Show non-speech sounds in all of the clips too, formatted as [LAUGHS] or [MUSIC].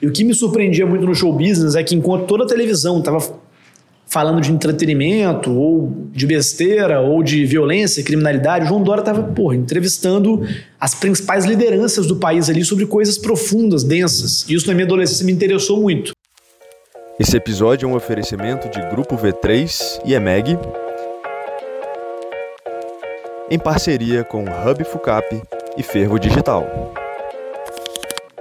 E o que me surpreendia muito no show business é que enquanto toda a televisão estava falando de entretenimento, ou de besteira, ou de violência, criminalidade, João Dória estava, porra, entrevistando as principais lideranças do país ali sobre coisas profundas, densas. E isso na minha adolescência me interessou muito. Esse episódio é um oferecimento de Grupo V3 e EMEG, em parceria com Hub Fucap e Fervo Digital.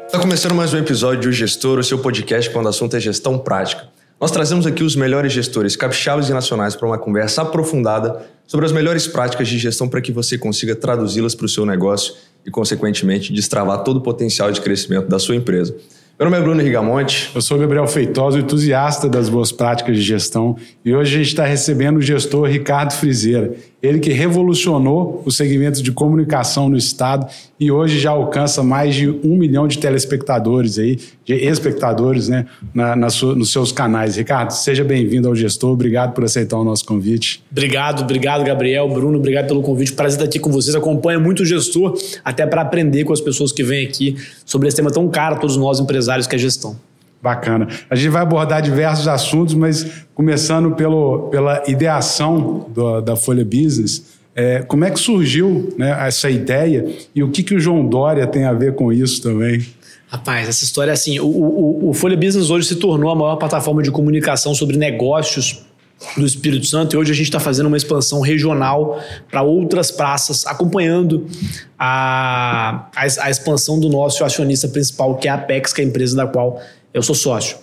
Está começando mais um episódio de O Gestor, o seu podcast quando o assunto é gestão prática. Nós trazemos aqui os melhores gestores capixabas e nacionais para uma conversa aprofundada sobre as melhores práticas de gestão para que você consiga traduzi-las para o seu negócio e, consequentemente, destravar todo o potencial de crescimento da sua empresa. Meu nome é Bruno Rigamonte. Eu sou Gabriel Feitosa, entusiasta das boas práticas de gestão, e hoje a gente está recebendo o gestor Ricardo Frizeira. Ele que revolucionou o segmento de comunicação no estado e hoje já alcança mais de um milhão de telespectadores aí, de espectadores, né, na, na nos seus canais. Ricardo, seja bem-vindo ao gestor. Obrigado por aceitar o nosso convite. Obrigado, obrigado, Gabriel, Bruno, obrigado pelo convite. Prazer estar aqui com vocês. Acompanho muito o gestor, até para aprender com as pessoas que vêm aqui sobre esse tema tão caro a todos nós empresários que é gestão. Bacana. A gente vai abordar diversos assuntos, mas começando pelo, pela ideação do, da Folha Business, é, como é que surgiu né, essa ideia e o que, que o João Dória tem a ver com isso também? Rapaz, essa história é assim: o, o, o Folha Business hoje se tornou a maior plataforma de comunicação sobre negócios do Espírito Santo e hoje a gente está fazendo uma expansão regional para outras praças, acompanhando a, a, a, expansão do nosso acionista principal, que é a Apex, que é a empresa da qual eu sou sócio.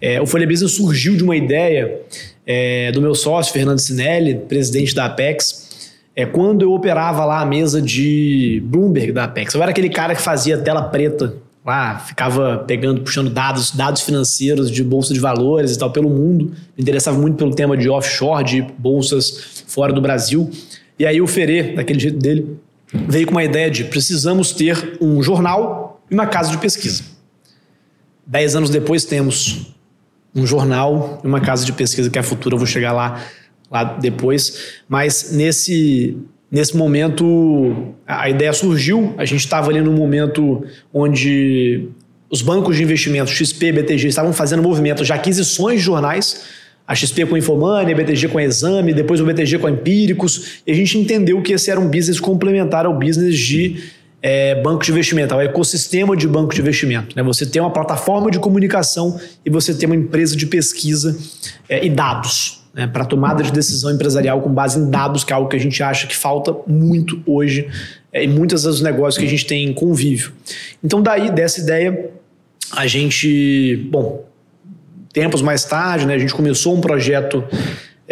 É, o Folha Business surgiu de uma ideia é, do meu sócio, Fernando Sinelli, presidente da Apex, é, quando eu operava lá a mesa de Bloomberg da Apex. Eu era aquele cara que fazia tela preta lá, ficava pegando, puxando dados, dados financeiros de bolsa de valores e tal pelo mundo. Me interessava muito pelo tema de offshore, de bolsas fora do Brasil. E aí o Ferê, daquele jeito dele, veio com uma ideia de precisamos ter um jornal e uma casa de pesquisa. Dez anos depois temos um jornal e uma casa de pesquisa que é a Futura, eu vou chegar lá, lá depois. Mas nesse, nesse momento a ideia surgiu, a gente estava ali num momento onde os bancos de investimento, XP BTG, estavam fazendo movimento de aquisições de jornais, a XP com Infomani, a BTG com a Exame, depois o BTG com a Empíricos, e a gente entendeu que esse era um business complementar ao business de é, banco de investimento, é o ecossistema de banco de investimento. Né? Você tem uma plataforma de comunicação e você tem uma empresa de pesquisa é, e dados né? para tomada de decisão empresarial com base em dados, que é algo que a gente acha que falta muito hoje é, em muitos dos negócios que a gente tem em convívio. Então, daí, dessa ideia, a gente, bom, tempos mais tarde, né, a gente começou um projeto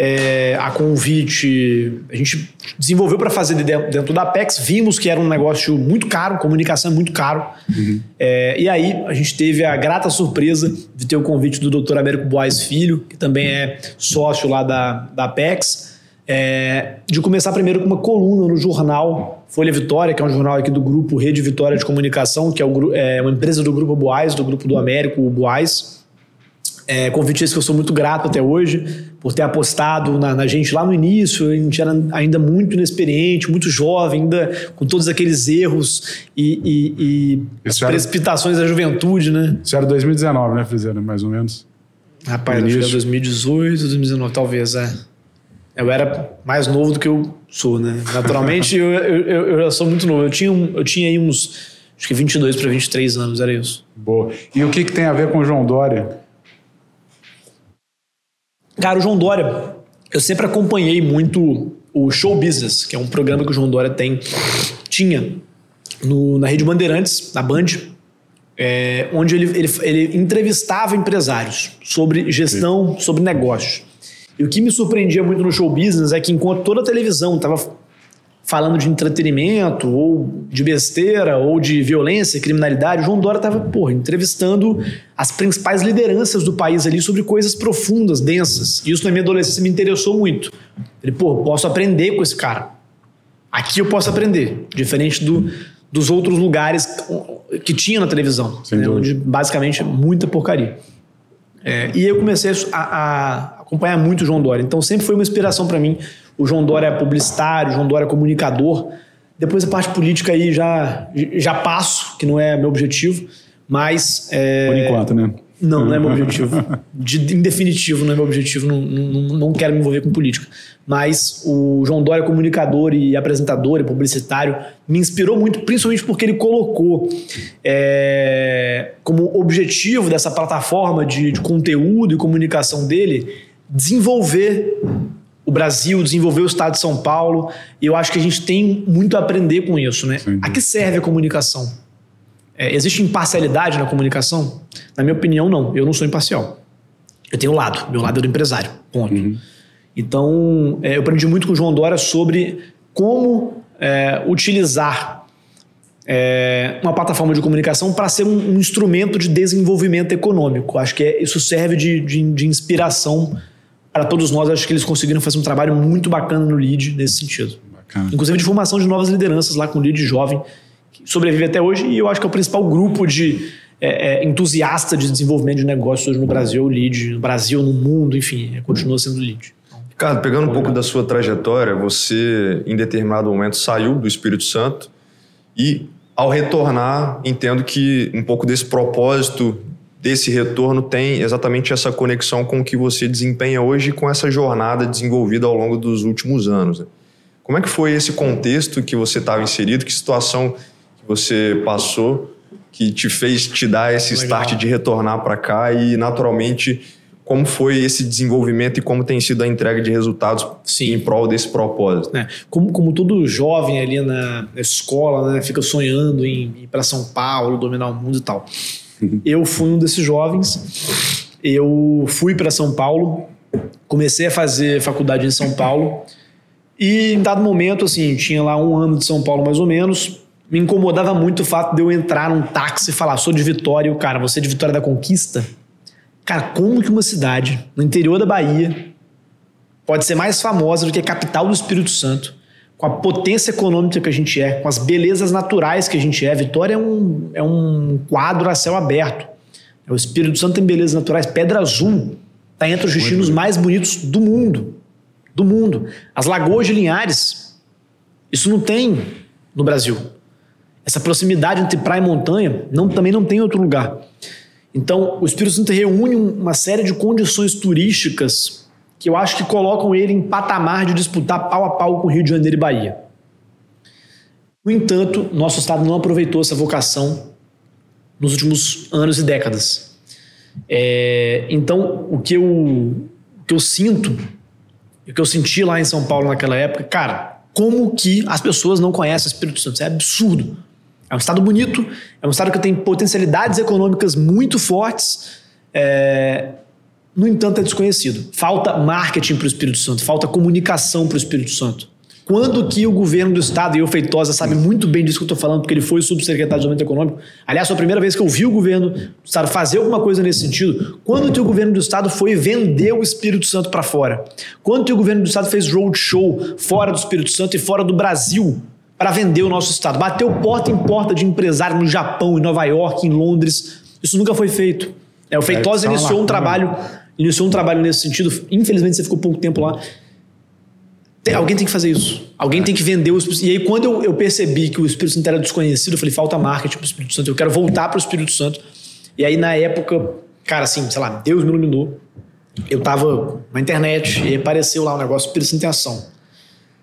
é, a convite, a gente desenvolveu para fazer dentro da Apex, vimos que era um negócio muito caro, comunicação é muito caro. Uhum. É, e aí a gente teve a grata surpresa de ter o convite do Dr. Américo Boaz Filho, que também é sócio lá da, da Apex, é, de começar primeiro com uma coluna no jornal Folha Vitória, que é um jornal aqui do grupo Rede Vitória de Comunicação, que é, o, é uma empresa do grupo Boaz, do grupo do Américo, o Boaz. É, convite esse que eu sou muito grato até hoje por ter apostado na, na, gente lá no início. A gente era ainda muito inexperiente, muito jovem, ainda com todos aqueles erros e, e, e as era, precipitações da juventude, né? Isso era 2019, né, Frizeira? Mais ou menos. Rapaz, acho que era 2018, 2019, talvez, é. Eu era mais novo do que eu sou, né? Naturalmente, [LAUGHS] eu, eu, eu, eu sou muito novo. Eu tinha, eu tinha aí uns, acho que 22 para 23 anos, era isso. Boa. E o que, que tem a ver com o João Dória? Cara, o João Dória, eu sempre acompanhei muito o Show Business, que é um programa que o João Dória tem, tinha no, na Rede Bandeirantes, na Band, é, onde ele, ele, ele, entrevistava empresários sobre gestão, sobre negócios. E o que me surpreendia muito no show business é que enquanto toda a televisão estava falando de entretenimento, ou de besteira, ou de violência, criminalidade, o João Dória estava, porra, entrevistando as principais lideranças do país ali sobre coisas profundas, densas. E isso na minha adolescência me interessou muito. Ele, pô, posso aprender com esse cara. Aqui eu posso aprender, diferente do, dos outros lugares que tinha na televisão, né, onde basicamente muita porcaria. É, e eu comecei a, a, acompanhar muito o João Dória. Então sempre foi uma inspiração para mim o João Dória é publicitário, o João Dória é comunicador. Depois a parte política aí já, já passo, que não é meu objetivo, Mas. É... Por enquanto, né? Não, não é meu objetivo. De, em definitivo, não é meu objetivo. Não, não, não quero me envolver com política. Mas o João Dória, comunicador e apresentador e publicitário, me inspirou muito, principalmente porque ele colocou é, como objetivo dessa plataforma de, de conteúdo e comunicação dele desenvolver o Brasil, desenvolver o estado de São Paulo. E eu acho que a gente tem muito a aprender com isso, né? A que serve a comunicação? É, existe imparcialidade na comunicação? Na minha opinião, não. Eu não sou imparcial. Eu tenho um lado. Meu lado é do empresário. Ponto. Uhum. Então, é, eu aprendi muito com o João Dória sobre como é, utilizar é, uma plataforma de comunicação para ser um, um, instrumento de desenvolvimento econômico. Acho que é, isso serve de, de, de inspiração para todos nós. Acho que eles conseguiram fazer um trabalho muito bacana no LEAD nesse sentido. Bacana. Inclusive de formação de novas lideranças lá com o LEAD jovem sobrevive até hoje e eu acho que é o principal grupo de é, é, entusiasta de desenvolvimento de negócios hoje no Brasil, o LEAD, no Brasil, no mundo, enfim, é, continua sendo o LEAD. Ricardo, pegando um pouco da sua trajetória, você em determinado momento saiu do Espírito Santo e ao retornar, entendo que um pouco desse propósito desse retorno tem exatamente essa conexão com o que você desempenha hoje com essa jornada desenvolvida ao longo dos últimos anos. Né? Como é que foi esse contexto que você estava inserido? Que situação você passou que te fez te dar esse Legal. start de retornar para cá e naturalmente como foi esse desenvolvimento e como tem sido a entrega de resultados Sim. em prol desse propósito? É, como, como todo jovem ali na, na escola, né, fica sonhando em ir para São Paulo, dominar o mundo e tal. [LAUGHS] Eu fui um desses jovens. Eu fui para São Paulo, comecei a fazer faculdade em São Paulo e em dado momento, assim, tinha lá um ano de São Paulo mais ou menos, me incomodava muito o fato de eu entrar num táxi e falar, sou de Vitória, e o cara, você é de Vitória da Conquista? Cara, como que uma cidade no interior da Bahia pode ser mais famosa do que a capital do Espírito Santo, com a potência econômica que a gente é, com as belezas naturais que a gente é? Vitória é um, é um quadro a céu aberto. O Espírito Santo tem belezas naturais. Pedra Azul está entre os destinos mais bonitos do mundo. Do mundo. As Lagoas de Linhares. Isso não tem no Brasil. Essa proximidade entre praia e montanha não, também não tem em outro lugar. Então, o Espírito Santo reúne uma série de condições turísticas que eu acho que colocam ele em patamar de disputar pau a pau com Rio de Janeiro e Bahia. No entanto, nosso Estado não aproveitou essa vocação nos últimos anos e décadas. É, então, o que, eu, o que eu sinto, o que eu senti lá em São Paulo naquela época, cara, como que as pessoas não conhecem o Espírito Santo? Isso é absurdo. É um estado bonito, é um estado que tem potencialidades econômicas muito fortes, é... no entanto é desconhecido. Falta marketing para o Espírito Santo, falta comunicação para o Espírito Santo. Quando que o governo do estado, e o Feitosa sabe muito bem disso que eu estou falando, porque ele foi subsecretário de Desenvolvimento Econômico, aliás, foi a primeira vez que eu vi o governo do estado fazer alguma coisa nesse sentido, quando que o governo do estado foi vender o Espírito Santo para fora? Quando que o governo do estado fez roadshow fora do Espírito Santo e fora do Brasil para vender o nosso estado. Bateu porta em porta de empresário no Japão, em Nova York, em Londres. Isso nunca foi feito. É, o Feitosa é, iniciou um trabalho, iniciou um trabalho nesse sentido. Infelizmente você ficou pouco tempo lá. Tem, alguém tem que fazer isso. Alguém é. tem que vender o Espírito E aí, quando eu, eu, percebi que o Espírito Santo era desconhecido, eu falei, falta marketing para o Espírito Santo. Eu quero voltar para o Espírito Santo. E aí, na época, cara, assim, sei lá, Deus me iluminou. Eu tava na internet e apareceu lá um negócio Espírito Santo em ação.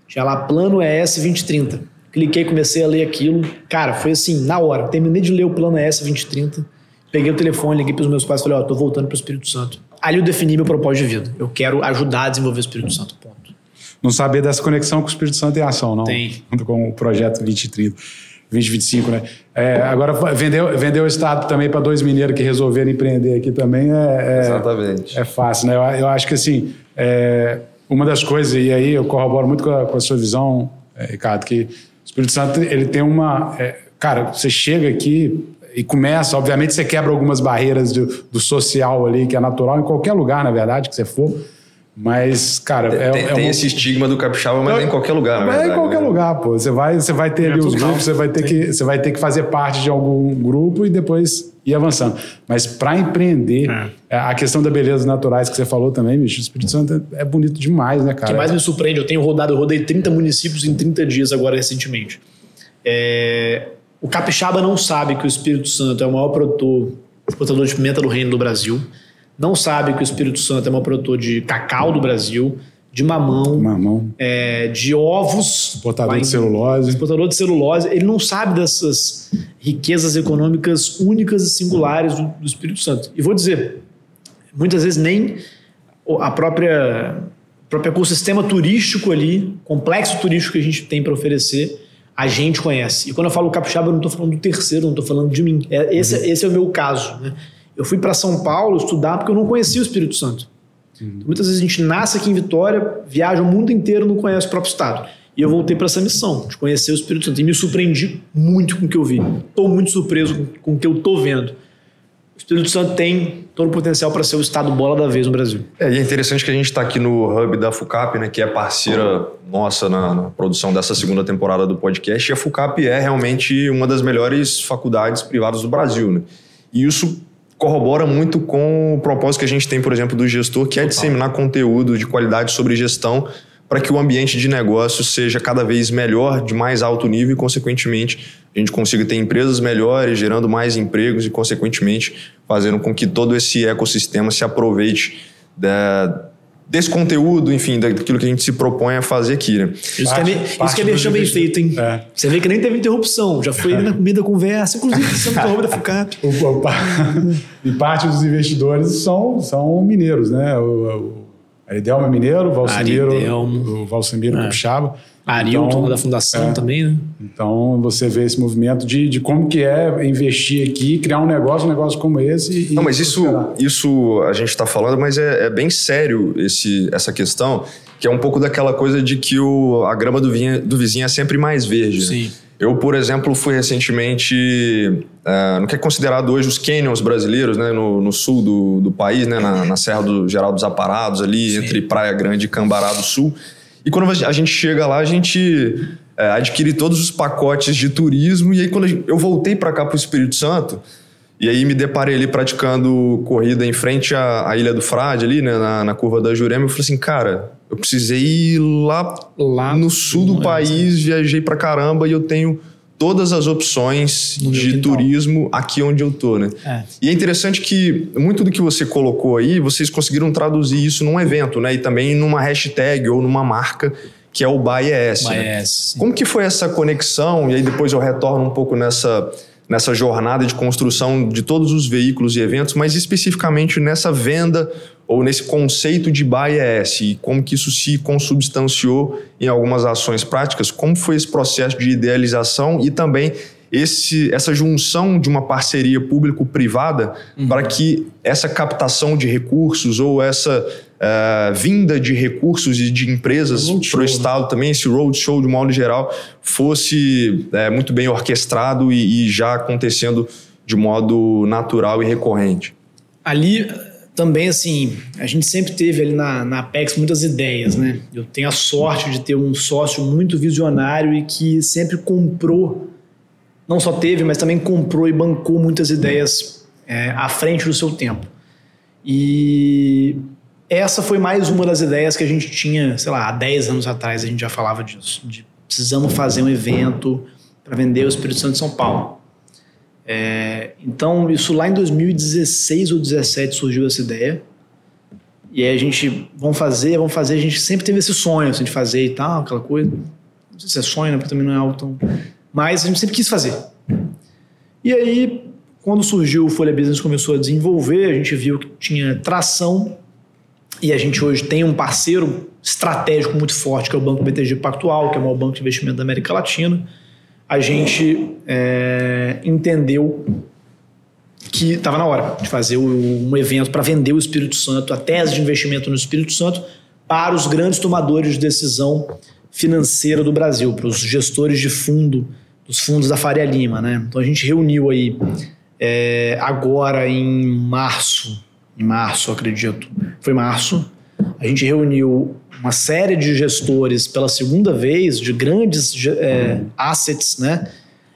Tinha lá plano ES 2030 cliquei, comecei a ler aquilo. Cara, foi assim, na hora. Terminei de ler o plano ES 2030, peguei o telefone, liguei para os meus pais e falei: Ó, oh, tô voltando para o Espírito Santo. Ali eu defini meu propósito de vida. Eu quero ajudar a desenvolver o Espírito Santo. Ponto. Não saber dessa conexão com o Espírito Santo em ação, não. Tem. Com o projeto 2030. 2025, né? É, agora, vender, vender o Estado também para dois mineiros que resolveram empreender aqui também é, é, Exatamente. é fácil, né? Eu, eu acho que, assim, é, uma das coisas, e aí eu corroboro muito com a, com a sua visão, é, Ricardo, que Espírito Santo, ele tem uma. É, cara, você chega aqui e começa, obviamente, você quebra algumas barreiras do, do, social ali, que é natural em qualquer lugar, na verdade, que você for. Mas, cara, é, tem, é tem esse estigma do capixaba, mas é, em qualquer lugar, na verdade. É em qualquer né? lugar, pô. Você vai, você vai ter ali os grupos, você vai, ter que, você vai ter que fazer parte de algum grupo e depois ir avançando. Mas para empreender, é. é. a questão da beleza naturais que você falou também, bicho, o Espírito Santo é, é bonito demais, né, cara? O que mais me surpreende, eu tenho rodado, eu rodei 30 municípios em 30 dias agora recentemente. É, O capixaba não sabe que o Espírito Santo é o maior produtor, exportador de pimenta do reino do Brasil. Não sabe que o Espírito Santo é o maior produtor de cacau do Brasil, de mamão, Mamão. é, de ovos. Exportador em- de celulose. Exportador de celulose. Ele não sabe dessas riquezas econômicas únicas e singulares do, do Espírito Santo. E vou dizer, muitas vezes nem a própria o próprio ecossistema turístico ali, complexo turístico que a gente tem para oferecer, a gente conhece. E quando eu falo capixaba, eu não estou falando do terceiro, não estou falando de mim. É, esse, esse é o meu caso. Né? Eu fui para São Paulo estudar porque eu não conhecia o Espírito Santo. Muitas vezes a gente nasce aqui em Vitória, viaja o mundo inteiro, não conhece o próprio estado. E eu voltei para essa missão, de conhecer o Espírito Santo. E me surpreendi muito com o que eu vi. Estou muito surpreso com, com o que eu estou vendo. O Espírito Santo tem todo o potencial para ser o estado bola da vez no Brasil. É, e é interessante que a gente está aqui no hub da FUCAP, né, que é parceira nossa na, na produção dessa segunda temporada do podcast. E a FUCAP é realmente uma das melhores faculdades privadas do Brasil. Né? E isso corrobora muito com o propósito que a gente tem, por exemplo, do gestor, que é disseminar conteúdo de qualidade sobre gestão para que o ambiente de negócio seja cada vez melhor, de mais alto nível e, consequentemente, a gente consiga ter empresas melhores, gerando mais empregos e, consequentemente, fazendo com que todo esse ecossistema se aproveite da- desse conteúdo, enfim, daquilo que a gente se propõe a fazer aqui, né? Isso que é, me- isso que é bem feito, hein? É. Você vê que nem teve interrupção, já foi ali na comida, conversa, inclusive você não interrompe da [LAUGHS] FUCAP. O- o- pa- e parte dos investidores são, são mineiros, né? O, o Aridelmo é mineiro, o Valcimiro, Aridelmo. o Valcimiro Capixaba. Arilton, Então, da Fundação é. também, né? Então você vê esse movimento de, de como que é investir aqui, criar um negócio, um negócio como esse. E, Não, mas isso, isso a gente está falando, mas é, é bem sério esse, essa questão, que é um pouco daquela coisa de que o, a grama do, vinha, do vizinho é sempre mais verde. né? Eu, por exemplo, fui recentemente é, no que é considerado hoje os canyons brasileiros, né, no, no sul do, do país, né, na, na Serra do Geral dos Aparados, ali Sim. entre Praia Grande e Cambará do Sul. E quando a gente chega lá, a gente é, adquire todos os pacotes de turismo. E aí, quando gente- eu voltei para cá, para o Espírito Santo, e aí me deparei ali praticando corrida em frente à, à Ilha do Frade, ali, né, na, na curva da Jurema, eu falei assim, cara, eu precisei ir lá, Lá no sul do país, viajei pra caramba e eu tenho todas as opções No de turismo aqui onde eu tô, né? É. E é interessante que muito do que você colocou aí, vocês conseguiram traduzir isso num evento, né? E também numa hashtag ou numa marca que é o BAES. né? Como que foi essa conexão? E aí depois eu retorno um pouco nessa, nessa jornada de construção de todos os veículos e eventos, mas especificamente nessa venda ou nesse conceito de BAES e como que isso se consubstanciou em algumas ações práticas, como foi esse processo de idealização e também esse, essa junção de uma parceria público-privada para que essa captação de recursos ou essa eh, vinda de recursos e de empresas para o né? Estado também, esse roadshow de modo geral, fosse eh, muito bem orquestrado e, e já acontecendo de modo natural e recorrente. Ali também, assim, a gente sempre teve ali na, na Apex muitas ideias, né? Eu tenho a sorte de ter um sócio muito visionário e que sempre comprou, não só teve, mas também comprou e bancou muitas ideias é, à frente do seu tempo. E essa foi mais uma das ideias que a gente tinha, sei lá, há 10 anos atrás a gente já falava disso, de precisamos fazer um evento para vender o Espírito Santo de São Paulo. É, então, isso lá em 2016 ou 2017 surgiu essa ideia. E aí a gente, vamos fazer, vamos fazer. A gente sempre teve esse sonho assim, de fazer e tal, aquela coisa. Não sei se é sonho, né? Porque também não é algo tão. Mas a gente sempre quis fazer. E aí, quando surgiu o Folha Business começou a desenvolver, a gente viu que tinha tração. E a gente hoje tem um parceiro estratégico muito forte, que é o Banco BTG Pactual, que é o maior banco de investimento da América Latina a gente é, entendeu que estava na hora de fazer um evento para vender o Espírito Santo, a tese de investimento no Espírito Santo, para os grandes tomadores de decisão financeira do Brasil, para os gestores de fundo, dos fundos da Faria Lima. Né? Então a gente reuniu aí é, agora em março, em março, acredito, foi março, a gente reuniu uma série de gestores pela segunda vez, de grandes é, assets, né?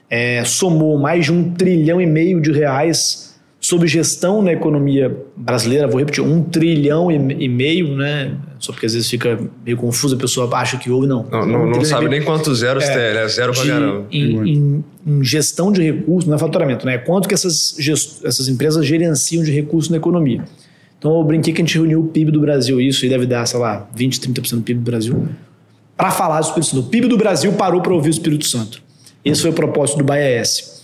É, somou mais de um trilhão e meio de reais sob gestão na economia brasileira, vou repetir, um trilhão e meio, né? Só porque às vezes fica meio confuso, a pessoa acha que houve, não. Não, não, um não sabe nem quantos zeros é, tem, é zero pra caramba. Em, em, em, gestão de recursos, não é faturamento, né? Quanto que essas, essas empresas gerenciam de recursos na economia. Então eu brinquei que a gente reuniu o PIB do Brasil, isso, e deve dar, sei lá, 20, 30% do PIB do Brasil, para falar do Espírito Santo. O PIB do Brasil parou para ouvir o Espírito Santo. Esse foi o propósito do BaiaS.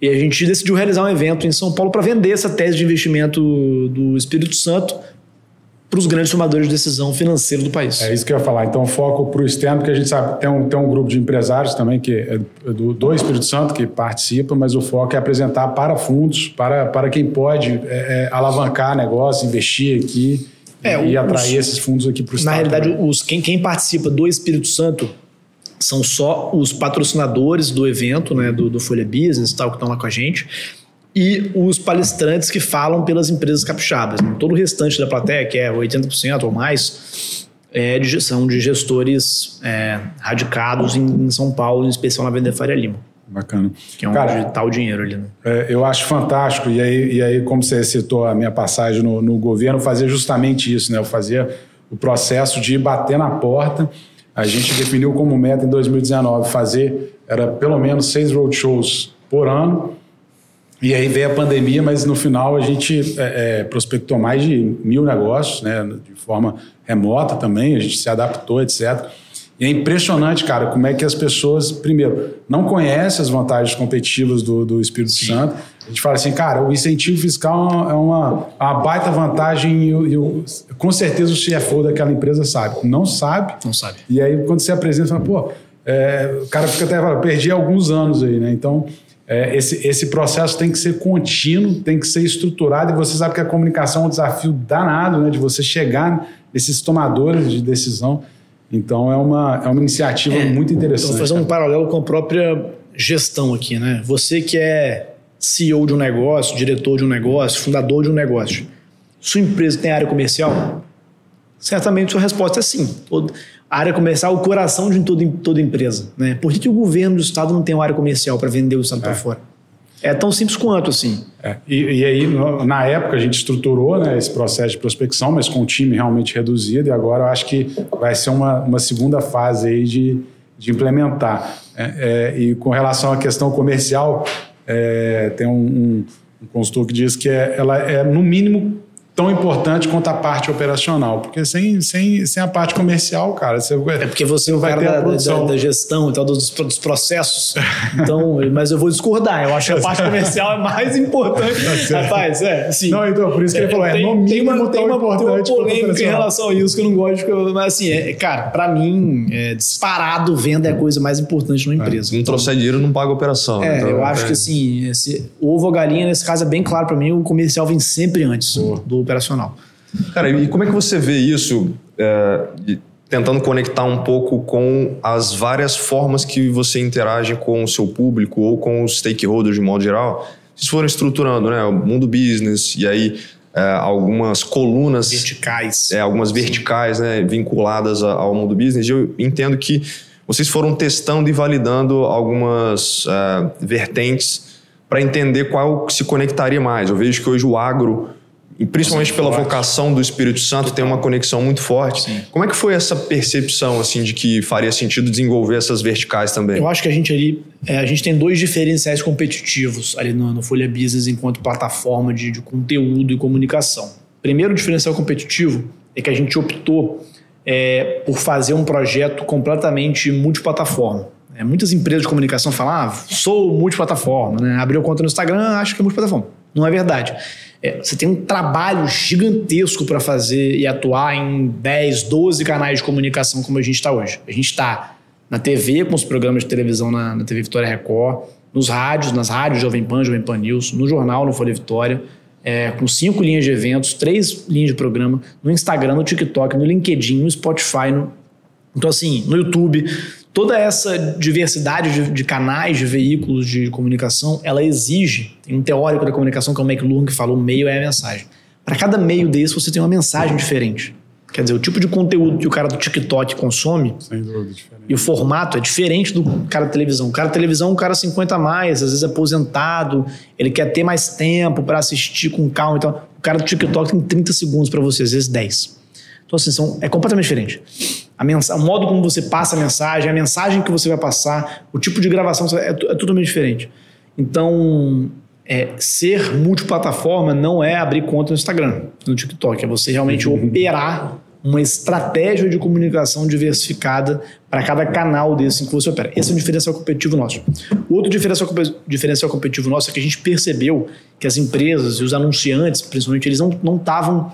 E a gente decidiu realizar um evento em São Paulo para vender essa tese de investimento do Espírito Santo para os grandes tomadores de decisão financeira do país. É isso que eu ia falar. Então, foco para o externo, porque a gente sabe tem um, tem um grupo de empresários também que é do, do Espírito Santo que participa, mas o foco é apresentar para fundos, para, para quem pode é, é, alavancar negócio, investir aqui é, e, os, atrair esses fundos aqui para o Estado. Na realidade, os, quem, quem participa do Espírito Santo são só os patrocinadores do evento, né, do, do Folha Business tal, que estão lá com a gente, e os palestrantes que falam pelas empresas capixabas. Né? Todo o restante da plateia, que é 80% ou mais, é de, são de gestores é, radicados em, em, São Paulo, em especial na Venda Faria Lima. Bacana. Que é onde está o dinheiro ali. Né? É, eu acho fantástico. E aí, e aí, como você citou a minha passagem no, no governo, fazer justamente isso. Né? Eu fazia o processo de bater na porta a gente definiu como meta em 2019 fazer, era pelo menos seis roadshows por ano. E aí veio a pandemia, mas no final a gente é, é, prospectou mais de mil negócios, né, de forma remota também, a gente se adaptou, etc. E é impressionante, cara, como é que as pessoas, primeiro, não conhecem as vantagens competitivas do, do Espírito Sim. Santo. A gente fala assim, cara, o incentivo fiscal é uma, é uma baita vantagem e, e, com certeza o CFO daquela empresa sabe. Não sabe. Não sabe. E aí, quando você apresenta, fala, pô, é, o cara fica até falando, perdi alguns anos aí, né? Então, é, esse, esse processo tem que ser contínuo, tem que ser estruturado, e você sabe que a comunicação é um desafio danado, né? De você chegar nesses tomadores de decisão. Então é uma, é uma iniciativa é, muito interessante. Vou fazer um paralelo com a própria gestão aqui, né? Você que é CEO de um negócio, diretor de um negócio, fundador de um negócio, sua empresa tem área comercial? Certamente sua resposta é sim. A área comercial é o coração de toda, toda empresa. Né? Por que, que o governo do estado não tem uma área comercial para vender o estado é. para fora? É tão simples quanto assim. É. E, e, aí, na época, a gente estruturou né, esse processo de prospecção, mas com um time realmente reduzido, e agora eu acho que vai ser uma, uma segunda fase aí de, de implementar. É, é, e com relação à questão comercial, é, tem um, um, um, consultor que diz que é, ela é, no mínimo, tão importante quanto a parte operacional. Porque sem, sem, sem a parte comercial, cara, você É porque você vai ter da, da, da, gestão e tal, dos, dos processos. [LAUGHS] Então, mas eu vou discordar. Eu acho que a parte comercial é mais importante. Tá Rapaz, é, sim. Não, então, por isso que ele falou, é, tem, no mínimo tem uma, tem uma, importante tem uma polêmica em relação a isso que eu não gosto. Mas assim, é, cara, para mim, é, disparado, venda é a coisa mais importante numa é, empresa. Se não trouxer dinheiro, não paga a operação. É, então, eu acho é. que assim, esse ovo ou galinha, nesse caso, é bem claro para mim, o comercial vem sempre antes do operacional. Cara, e como é que você vê isso, é, tentando conectar um pouco com as várias formas que você interage com o seu público ou com os stakeholders de modo geral? Vocês foram estruturando, né? O mundo business e aí é, algumas colunas verticais, é, algumas verticais, né, vinculadas ao mundo business. E eu entendo que vocês foram testando e validando algumas é, vertentes para entender qual se conectaria mais. Eu vejo que hoje o agro e principalmente pela vocação do Espírito Santo tem uma conexão muito forte. Sim. Como é que foi essa percepção assim de que faria sentido desenvolver essas verticais também? Eu acho que a gente ali é, a gente tem dois diferenciais competitivos ali no, no Folha Business enquanto plataforma de, de, conteúdo e comunicação. Primeiro diferencial competitivo é que a gente optou é, por fazer um projeto completamente multiplataforma. É, muitas empresas de comunicação falam, ah, sou multiplataforma, né? abriu conta no Instagram, acho que é multiplataforma. Não é verdade. É, você tem um trabalho gigantesco para fazer e atuar em 10, 12 canais de comunicação como a gente está hoje. A gente está na TV, com os programas de televisão na, na, TV Vitória Record, nos rádios, nas rádios Jovem Pan, Jovem Pan News, no jornal, no Folha Vitória, é, com cinco linhas de eventos, três linhas de programa, no Instagram, no TikTok, no LinkedIn, no Spotify, no... então assim, no YouTube toda essa diversidade de, de, canais, de veículos de comunicação, ela exige, tem um teórico da comunicação que é o McLuhan que falou, o meio é a mensagem. Para cada meio desse você tem uma mensagem diferente. Quer dizer, o tipo de conteúdo que o cara do TikTok consome dúvida, e o formato é diferente do cara da televisão. O cara da televisão, um cara 50 a mais, às vezes aposentado, ele quer ter mais tempo para assistir com calma. Então, o cara do TikTok tem 30 segundos para você, às vezes 10. Então, assim, são, é completamente diferente. O modo como você passa a mensagem, a mensagem que você vai passar, o tipo de gravação é, é totalmente diferente. Então, é, ser multiplataforma não é abrir conta no Instagram, no TikTok, é você realmente operar uma estratégia de comunicação diversificada para cada canal desse em que você opera. Esse é um diferencial competitivo nosso. O outro diferencial, diferencial competitivo nosso é que a gente percebeu que as empresas e os anunciantes, principalmente, eles não estavam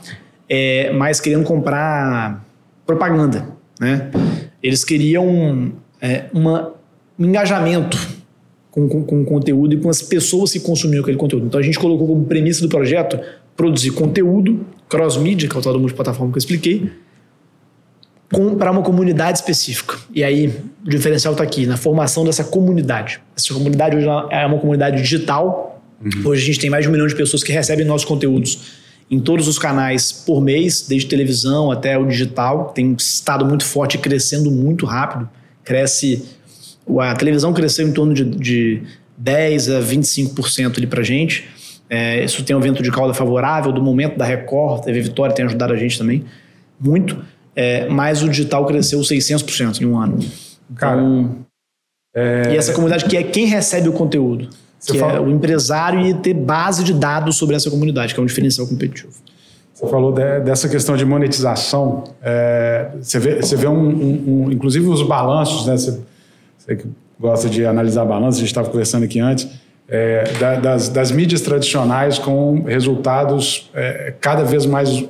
é, mais querendo comprar propaganda. Né? Eles queriam é, uma, um engajamento com, com, com o conteúdo e com as pessoas que consumiam aquele conteúdo. Então a gente colocou como premissa do projeto produzir conteúdo cross-mídia, que é o tal do multiplataforma que eu expliquei, para uma comunidade específica. E aí, o diferencial está aqui, na formação dessa comunidade. Essa comunidade hoje é uma comunidade digital. Uhum. Hoje a gente tem mais de um milhão de pessoas que recebem nossos conteúdos em todos os canais por mês, desde televisão até o digital. Tem estado muito forte e crescendo muito rápido. Cresce. A televisão cresceu em torno de, de 10 a 25% ali para gente. É, isso tem um vento de cauda favorável do momento da Record, TV Vitória tem ajudado a gente também muito. É, mas o digital cresceu 600% em um ano. Cara, então, é... E essa comunidade que é quem recebe o conteúdo. Você que fala... é o empresário e ter base de dados sobre essa comunidade, que é um diferencial competitivo. Você falou de, dessa questão de monetização. É, você vê, você vê um, um, um, inclusive os balanços, né? Você, você que gosta de analisar balanços, a gente estava conversando aqui antes, é, da, das, das, mídias tradicionais com resultados é, cada vez mais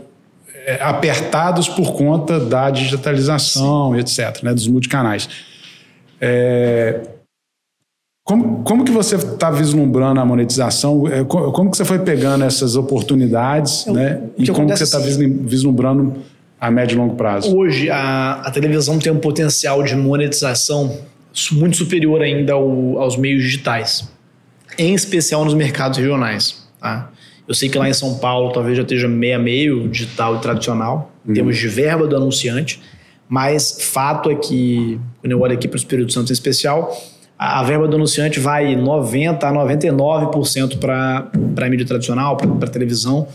é, apertados por conta da digitalização, Sim. etc., né? dos multicanais. É, como, como que você está vislumbrando a monetização? É, como que você foi pegando essas oportunidades, Eu, né? E como que você está vislumbrando a médio e longo prazo? Hoje, a, a televisão tem um potencial de monetização muito superior ainda ao, aos meios digitais, em especial nos mercados regionais. Tá? Eu sei que lá em São Paulo talvez já esteja meio a meio digital e tradicional, em uhum. termos de verba do anunciante, mas fato é que, quando eu olho aqui para o Espírito Santo em especial, a verba do anunciante vai 90% a 99% para a mídia tradicional, para a televisão,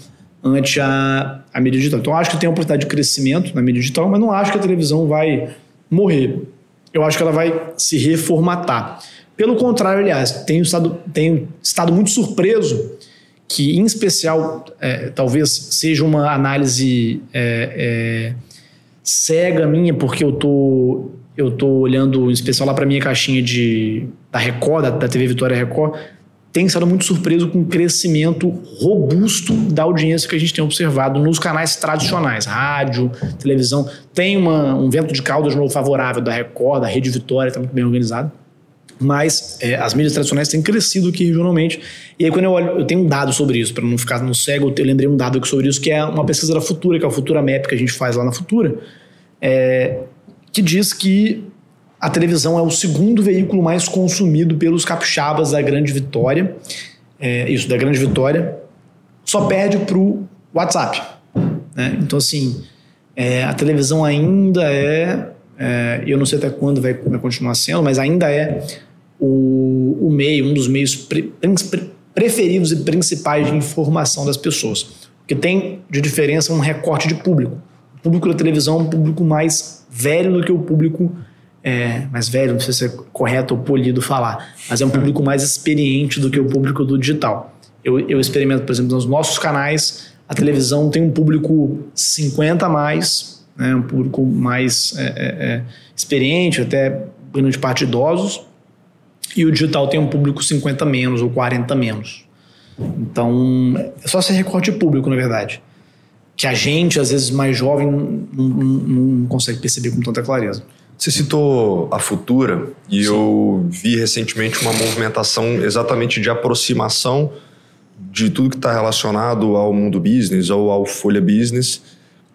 ante a, a mídia digital. Então, acho que tem uma oportunidade de crescimento na mídia digital, mas não acho que a televisão vai morrer. Eu acho que ela vai se reformatar. Pelo contrário, aliás, tenho estado, tenho estado muito surpreso que, em especial, é, talvez seja uma análise é, é, cega minha, porque eu tô eu tô olhando em especial lá para minha caixinha de da Record, da, da TV Vitória Record, tem estado muito surpreso com o crescimento robusto da audiência que a gente tem observado nos canais tradicionais, rádio, televisão. Tem uma, um vento de cauda de novo favorável da Record, da Rede Vitória, está muito bem organizado. Mas é, as mídias tradicionais têm crescido aqui regionalmente. E aí, quando eu olho, eu tenho um dado sobre isso, para não ficar no cego, eu lembrei um dado aqui sobre isso, que é uma pesquisa da Futura, que é a Futura Map que a gente faz lá na Futura. É, que diz que a televisão é o segundo veículo mais consumido pelos capixabas da Grande Vitória. É, isso, da Grande Vitória. Só perde para o WhatsApp. Né? Então, assim, é, a televisão ainda é, é, Eu não sei até quando vai, vai continuar sendo, mas ainda é o, o meio, um dos meios pre, pre, preferidos e principais de informação das pessoas. O que tem de diferença um recorte de público. O público da televisão é um público mais velho do que o público é, mais velho, não sei se é correto ou polido falar, mas é um público mais experiente do que o público do digital. Eu, eu experimento, por exemplo, nos nossos canais, a televisão tem um público 50 a mais, né, um público mais é, é, é, experiente, até grande parte idosos, e o digital tem um público 50 menos ou 40 menos. Então, é só ser recorte público, na verdade que a gente, às vezes mais jovem, não, não, não consegue perceber com tanta clareza. Você citou a Futura e Sim. eu vi recentemente uma movimentação exatamente de aproximação de tudo que está relacionado ao mundo business ou ao Folha Business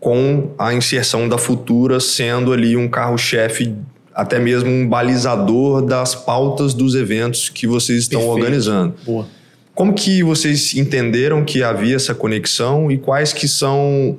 com a inserção da Futura sendo ali um carro-chefe, até mesmo um balizador das pautas dos eventos que vocês estão Perfeito. organizando. Boa. Como que vocês entenderam que havia essa conexão e quais que são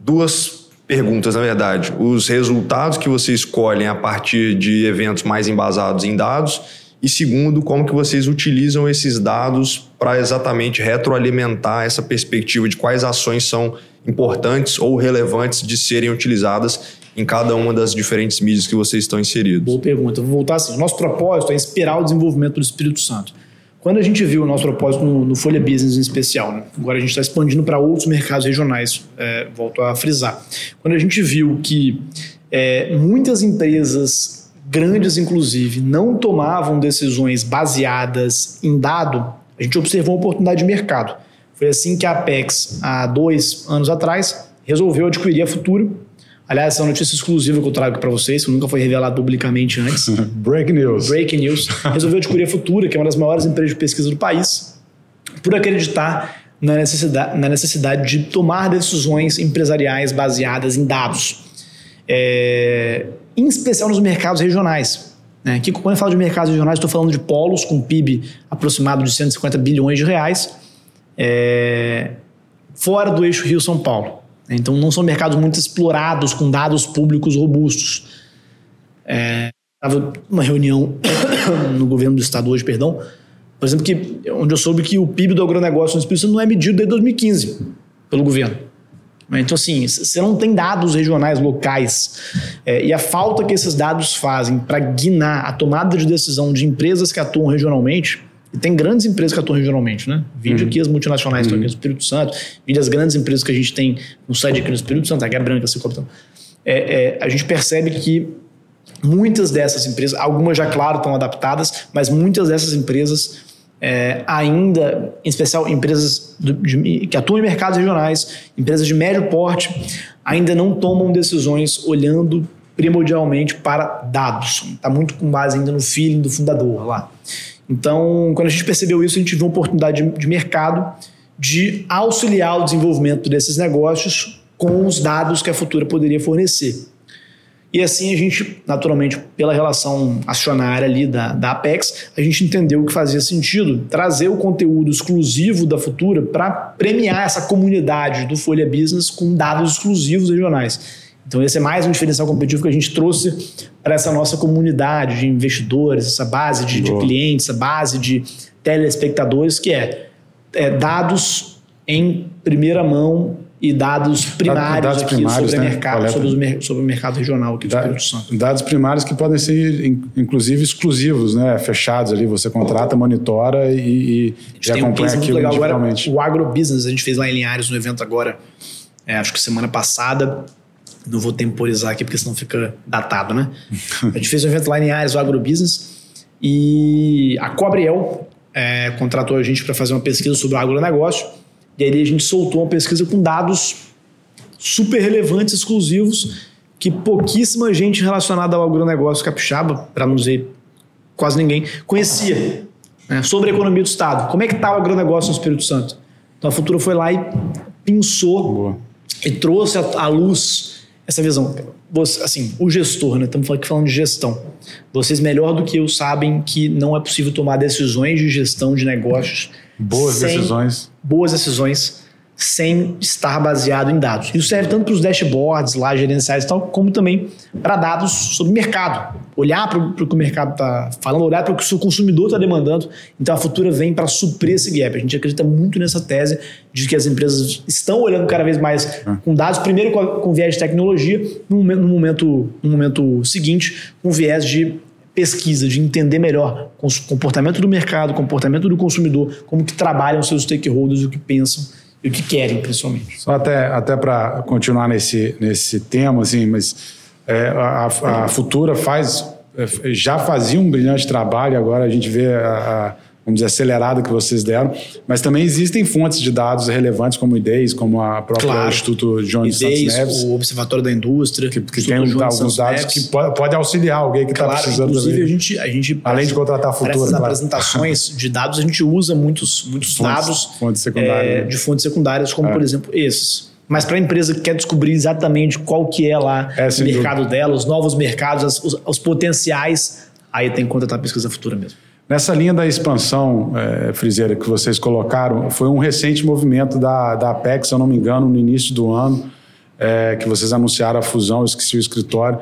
duas perguntas, na verdade. Os resultados que vocês escolhem a partir de eventos mais embasados em dados e segundo, como que vocês utilizam esses dados para exatamente retroalimentar essa perspectiva de quais ações são importantes ou relevantes de serem utilizadas em cada uma das diferentes mídias que vocês estão inseridos? Boa pergunta. Vou voltar assim. Nosso propósito é inspirar o desenvolvimento do Espírito Santo. Quando a gente viu o nosso propósito no, no Folha Business em especial, né? agora a gente está expandindo para outros mercados regionais, é, volto a frisar. Quando a gente viu que é, muitas empresas, grandes inclusive, não tomavam decisões baseadas em dado, a gente observou uma oportunidade de mercado. Foi assim que a Apex, há dois anos atrás, resolveu adquirir a Futura, Aliás, essa é uma notícia exclusiva que eu trago para vocês, que nunca foi revelado publicamente antes. [LAUGHS] Break news. Break news. Resolveu adquirir a Futura, que é uma das maiores empresas de pesquisa do país, por acreditar na necessidade, na necessidade de tomar decisões empresariais baseadas em dados. É, em especial nos mercados regionais. Né? Aqui, quando eu falo de mercados regionais, estou falando de polos com PIB aproximado de 150 bilhões de reais, é, fora do eixo Rio-São Paulo. Então, não são mercados muito explorados com dados públicos robustos. Estava é, uma reunião [COUGHS] no governo do estado hoje, perdão, por exemplo, que, onde eu soube que o PIB do agronegócio no Espírito Santo não é medido desde 2015 pelo governo. Então, assim, você não tem dados regionais, locais. É, e a falta que esses dados fazem para guinar a tomada de decisão de empresas que atuam regionalmente e tem grandes empresas que atuam regionalmente, né? Vídeo uhum. aqui as multinacionais uhum. estão aqui no Espírito Santo, vídeo as grandes empresas que a gente tem no site aqui no Espírito Santo, a Guia Branca, assim, então, é, é, a gente percebe que muitas dessas empresas, algumas já, claro, estão adaptadas, mas muitas dessas empresas é, ainda, em especial empresas do, de, que atuam em mercados regionais, empresas de médio porte, ainda não tomam decisões olhando primordialmente para dados. Está muito com base ainda no feeling do fundador lá. Então, quando a gente percebeu isso, a gente viu uma oportunidade de, mercado de auxiliar o desenvolvimento desses negócios com os dados que a Futura poderia fornecer. E assim a gente, naturalmente, pela relação acionária ali da, da Apex, a gente entendeu que fazia sentido trazer o conteúdo exclusivo da Futura para premiar essa comunidade do Folha Business com dados exclusivos regionais. Então, esse é mais um diferencial competitivo que a gente trouxe para essa nossa comunidade de investidores, essa base de, de clientes, essa base de telespectadores, que é, é, dados em primeira mão e dados primários, dados aqui primários, sobre, né? mercado, sobre, sobre, o mercado regional aqui do Espírito Santo. Dados primários que podem ser, inclusive, exclusivos, né? fechados ali. Você contrata, monitora e, e acompanha um aquilo legal agora, O agrobusiness, a gente fez lá em Linhares no evento agora, é, acho que semana passada, não vou temporizar aqui porque senão fica datado, né? a gente fez um evento lá em Ares, o Agrobusiness, e a Cobriel é, contratou a gente para fazer uma pesquisa sobre o agronegócio. E aí a gente soltou uma pesquisa com dados super relevantes, exclusivos, que pouquíssima gente relacionada ao agronegócio capixaba, para não dizer quase ninguém, conhecia. Né? Sobre a economia do Estado. Como é que está o agronegócio no Espírito Santo? Então a Futura foi lá e pensou Boa. e trouxe à luz essa visão. Você, assim, o gestor, né? Estamos aqui falando de gestão. Vocês melhor do que eu sabem que não é possível tomar decisões de gestão de negócios. Boas decisões. Boas decisões sem estar baseado em dados. Isso serve tanto para os dashboards lá, gerenciais e tal, como também para dados sobre mercado. Olhar para o que o mercado está falando, olhar para o que o seu consumidor está demandando. Então a Futura vem para suprir esse gap. A gente acredita muito nessa tese de que as empresas estão olhando cada vez mais ah. com dados, primeiro com, com viés de tecnologia, no momento, no momento, seguinte, com viés de pesquisa, de entender melhor o comportamento do mercado, o comportamento do consumidor, como que trabalham seus stakeholders, o que pensam e o que querem, principalmente. Só até, até para continuar nesse, nesse tema, assim, mas é, a, a Futura faz, é, já fazia um brilhante trabalho, agora a gente vê a, a vamos dizer, acelerada que vocês deram, mas também existem fontes de dados relevantes como o IDEIS, como a própria claro. Instituto Jones IDEIS, Santos Neves. o Observatório da Indústria. Que, que tem alguns dados Neves. que pode, pode, auxiliar alguém que está claro, precisando inclusive também. A gente, a gente, Além de contratar. Essas claro. apresentações de dados, a gente usa muitos, muitos fontes, dados fontes. É, de fontes secundárias, como é. por exemplo esses. Mas para a empresa que quer descobrir exatamente qual que é lá é, o mercado dúvida. dela, os novos mercados, os, os potenciais, aí tem que contratar a pesquisa futura mesmo. Nessa linha da expansão, é, Friseira, que vocês colocaram, foi um recente movimento da, da Apex, se eu não me engano, no início do ano, é, que vocês anunciaram a fusão, eu esqueci o escritório.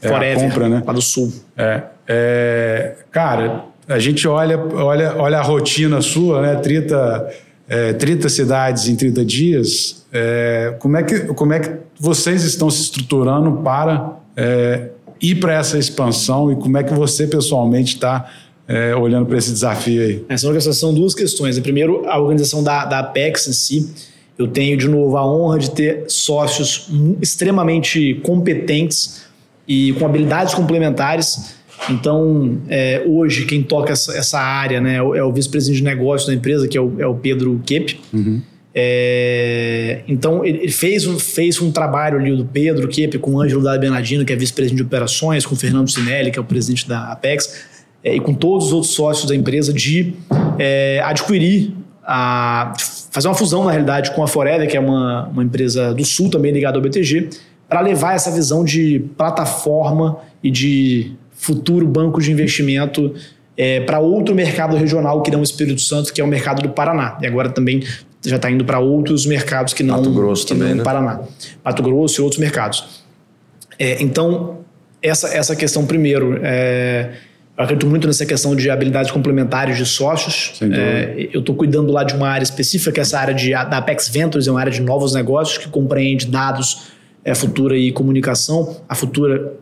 É, Forever, a compra, né? lá do Sul. É, é, cara, a gente olha, olha, olha a rotina sua, né? 30, é, 30 cidades em 30 dias. É, como, é que, como é que vocês estão se estruturando para é, ir para essa expansão e como é que você pessoalmente está é, olhando para esse desafio aí? Essa são duas questões. Primeiro, a organização da, da Apex em si. Eu tenho, de novo, a honra de ter sócios extremamente competentes e com habilidades complementares. Então, é, hoje, quem toca essa, essa área né, é o, é o vice-presidente de negócios da empresa, que é o, é o Pedro Kep. Uhum. É, então, ele fez um, fez um trabalho ali do Pedro Kep com o Ângelo da Bernardino, que é vice-presidente de operações, com o Fernando Sinelli, que é o presidente da Apex, é, e com todos os outros sócios da empresa, de é, adquirir, a, fazer uma fusão, na realidade, com a Forever, que é uma, uma empresa do Sul, também ligada ao BTG, para levar essa visão de plataforma e de futuro banco de investimento é, para outro mercado regional que não o Espírito Santo, que é o mercado do Paraná. E agora também já está indo para outros mercados que não, Mato Grosso que também, não né? Paraná. Mato Grosso e outros mercados. É, então, essa, essa questão primeiro. É, eu acredito muito nessa questão de habilidades complementares de sócios. É, eu estou cuidando lá de uma área específica, que é essa área de, da Apex Ventures, é uma área de novos negócios que compreende dados, é, futura e comunicação. A futura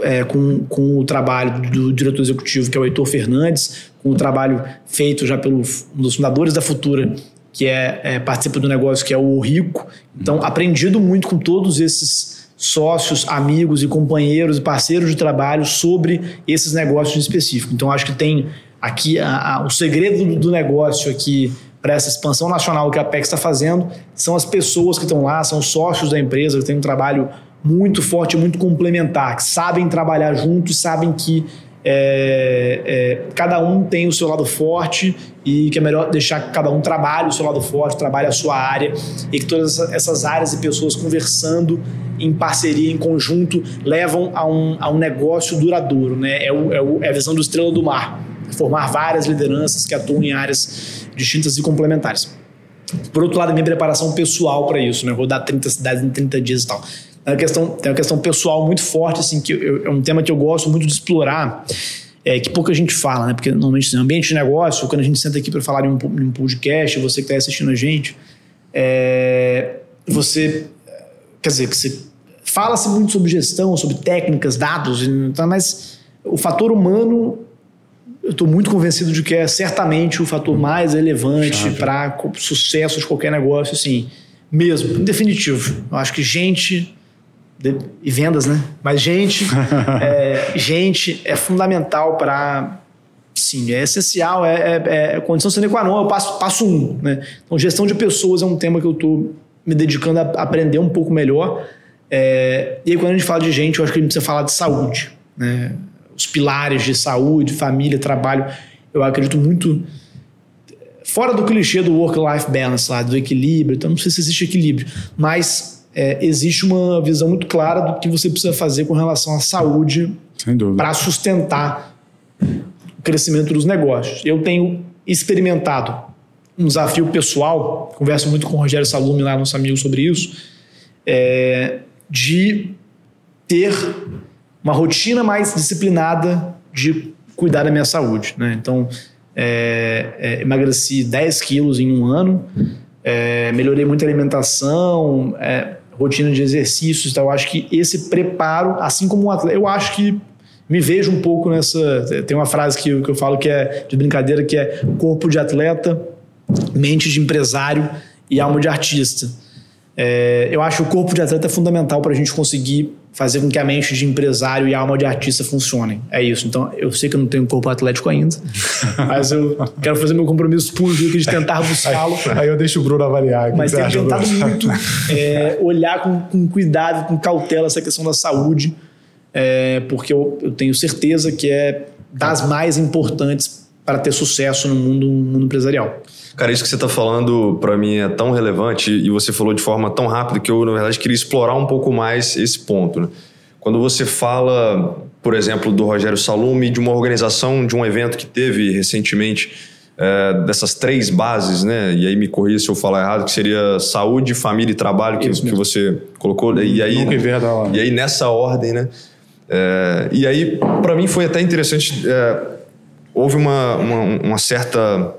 é, com, com o trabalho do diretor executivo, que é o Heitor Fernandes, com o trabalho feito já pelo um dos fundadores da Futura, que é, é participa do negócio, que é o Rico. Então, aprendido muito com todos esses sócios, amigos e companheiros e parceiros de trabalho sobre esses negócios em específico. Então, acho que tem aqui a, a, o segredo do, negócio aqui para essa expansão nacional que a Apex está fazendo são as pessoas que estão lá, são os sócios da empresa que têm um trabalho muito forte, muito complementar, que sabem trabalhar juntos, sabem que é, é, cada um tem o seu lado forte e que é melhor deixar que cada um trabalhe o seu lado forte, trabalhe a sua área e que todas essas áreas e pessoas conversando em parceria, em conjunto, levam a um, a um negócio duradouro. Né? É, o, é, o, é a visão do Estrela do Mar, formar várias lideranças que atuam em áreas distintas e complementares. Por outro lado, a minha preparação pessoal para isso, né? rodar 30 cidades em 30 dias e tal. Tem uma questão, tem uma questão pessoal muito forte, assim, que eu, é um tema que eu gosto muito de explorar, é, que pouca gente fala, né? Porque normalmente no ambiente de negócio, quando a gente senta aqui para falar em um, um, podcast, você que está assistindo a gente, é, você, quer dizer, que você fala-se muito sobre gestão, sobre técnicas, dados, então, mas o fator humano eu estou muito convencido de que é certamente o fator mais relevante para sucesso de qualquer negócio, assim, mesmo, em definitivo. Eu acho que gente de, e vendas, né? Mas gente, [LAUGHS] é, gente é fundamental para, sim, é essencial, é, é, é condição sine qua non, é o passo, passo um, né? Então, gestão de pessoas é um tema que eu estou me dedicando a aprender um pouco melhor. É, e aí, quando a gente fala de gente, eu acho que a gente precisa falar de saúde, né? os pilares de saúde, família, trabalho, eu acredito muito fora do clichê do work-life balance lá, do equilíbrio, então não sei se existe equilíbrio, mas é, existe uma visão muito clara do que você precisa fazer com relação à saúde para sustentar o crescimento dos negócios. Eu tenho experimentado um desafio pessoal, converso muito com o Rogério Salume lá, nosso amigo, sobre isso, é, de ter uma rotina mais disciplinada de cuidar da minha saúde. Né? Então, é, é, emagreci 10 quilos em um ano, é, melhorei muito a alimentação, é, rotina de exercícios. Então, eu acho que esse preparo, assim como um atleta, eu acho que me vejo um pouco nessa. Tem uma frase que, eu, que eu falo que é de brincadeira, que é corpo de atleta, mente de empresário e alma de artista. É, eu acho que o corpo de atleta é fundamental para a gente conseguir fazer com que a mente de empresário e a alma de artista funcionem. É isso. Então, eu sei que eu não tenho corpo atlético ainda, [LAUGHS] mas eu quero fazer meu compromisso público de tentar buscá-lo. Aí eu deixo o Bruno avaliar. Mas tenho tentado muito [LAUGHS] é, olhar com, com, cuidado, com cautela essa questão da saúde, é, porque eu, eu, tenho certeza que é das mais importantes para ter sucesso no mundo, no mundo empresarial. Cara, isso que você está falando para mim é tão relevante e você falou de forma tão rápida que eu, na verdade, queria explorar um pouco mais esse ponto. Né? Quando você fala, por exemplo, do Rogério Salume, de uma organização, de um evento que teve recentemente é, dessas três bases, né? E aí me corrija se eu falar errado, que seria saúde, família e trabalho, que, que você colocou. E aí, Nunca vi e aí nessa ordem, né? É, e aí, para mim foi até interessante. É, houve uma, uma, uma certa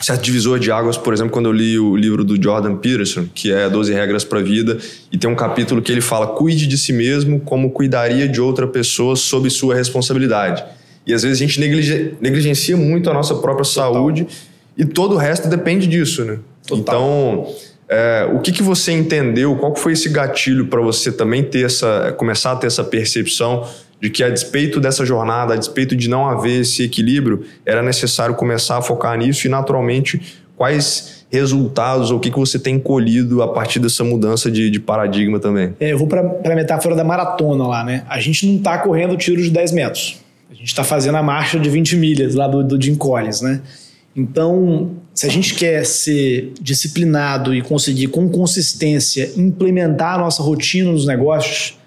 certo divisor de águas, por exemplo, quando eu li o livro do Jordan Peterson, que é 12 regras para a vida, e tem um capítulo que ele fala: "Cuide de si mesmo como cuidaria de outra pessoa sob sua responsabilidade". E às vezes a gente negligencia muito a nossa própria Total. saúde e todo o resto depende disso, né? Total. Então, é, o que, que você entendeu? Qual foi esse gatilho para você também ter essa, começar a ter essa percepção de que a despeito dessa jornada, a despeito de não haver esse equilíbrio, era necessário começar a focar nisso e naturalmente quais resultados ou o que, que você tem colhido a partir dessa mudança de, de paradigma também? É, eu vou para a metáfora da maratona lá, né? A gente não está correndo tiro de 10 metros. A gente está fazendo a marcha de 20 milhas lá do, do Jim Collins, né? Então, se a gente quer ser disciplinado e conseguir com consistência implementar a nossa rotina nos negócios,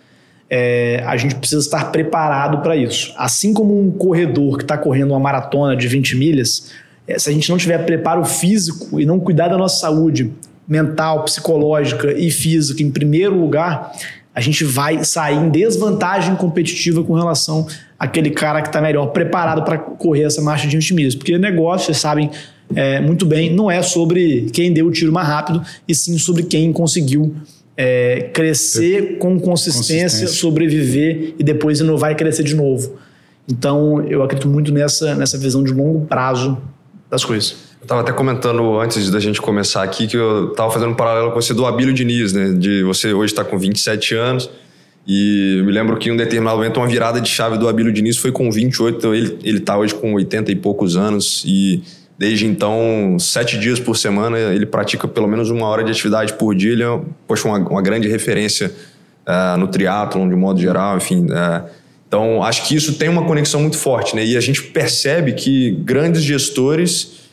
é, a gente precisa estar preparado para isso. Assim como um corredor que está correndo uma maratona de 20 milhas, é, se a gente não tiver preparo físico e não cuidar da nossa saúde mental, psicológica e física em primeiro lugar, a gente vai sair em desvantagem competitiva com relação àquele cara que está melhor preparado para correr essa marcha de 20 milhas. Porque negócio, vocês sabem é, muito bem, não é sobre quem deu o tiro mais rápido, e sim sobre quem conseguiu é, crescer com consistência, consistência, sobreviver e depois inovar e crescer de novo. Então, eu acredito muito nessa, nessa visão de longo prazo das coisas. Eu estava até comentando antes da gente começar aqui que eu estava fazendo um paralelo com você do Abílio Diniz, né? De você hoje está com 27 anos e me lembro que em um determinado momento uma virada de chave do Abílio Diniz foi com 28, então ele ele está hoje com 80 e poucos anos e desde então sete dias por semana ele pratica pelo menos uma hora de atividade por dia. Ele é, poxa, uma, uma grande referência uh, no triatlon de modo geral, enfim. Uh, então acho que isso tem uma conexão muito forte, né? E a gente percebe que grandes gestores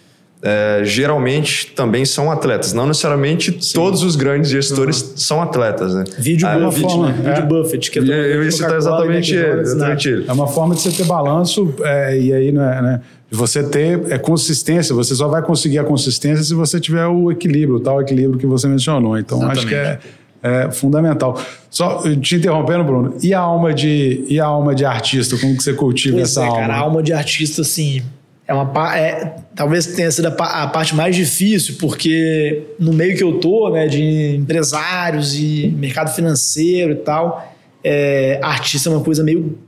é, geralmente também são atletas. Não necessariamente Sim. todos os grandes gestores uhum. são atletas, né? Vídeo ah, uma forma, né? vídeo Buffett. Que é eu ia citar exatamente, ele, exatamente ele. É uma forma de você ter balanço é, e aí, né, né, você ter é, consistência. Você só vai conseguir a consistência se você tiver o equilíbrio, o tal equilíbrio que você mencionou. Então, exatamente. acho que é, é fundamental. Só te interrompendo, Bruno, e a alma de, e a alma de artista? Como que você cultiva pois essa é, alma? Cara, a alma de artista, assim é uma é, talvez tenha sido a, a, parte mais difícil, porque no meio que eu tô, né, de empresários e mercado financeiro e tal, é, artista é uma coisa meio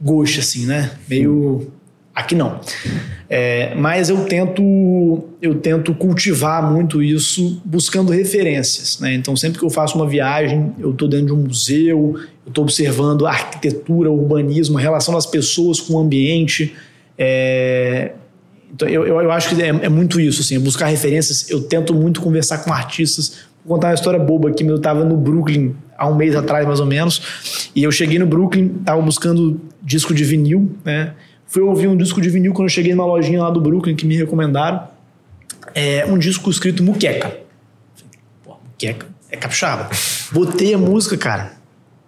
gosto, assim, né? Meio. Aqui não. É, mas eu tento, eu tento cultivar muito isso buscando referências. Né? Então, sempre que eu faço uma viagem, eu estou dentro de um museu, eu estou observando a arquitetura, o urbanismo, a relação das pessoas com o ambiente. É, então, eu, eu, eu acho que é, é, muito isso, assim, buscar referências. Eu tento muito conversar com artistas. Vou contar uma história boba aqui, eu estava no Brooklyn há um mês atrás, mais ou menos, e eu cheguei no Brooklyn, estava buscando disco de vinil, né? Fui ouvir um disco de vinil quando eu cheguei numa lojinha lá do Brooklyn que me recomendaram. É um disco escrito Muqueca. Pô, Muqueca é capixaba. Botei a música, cara.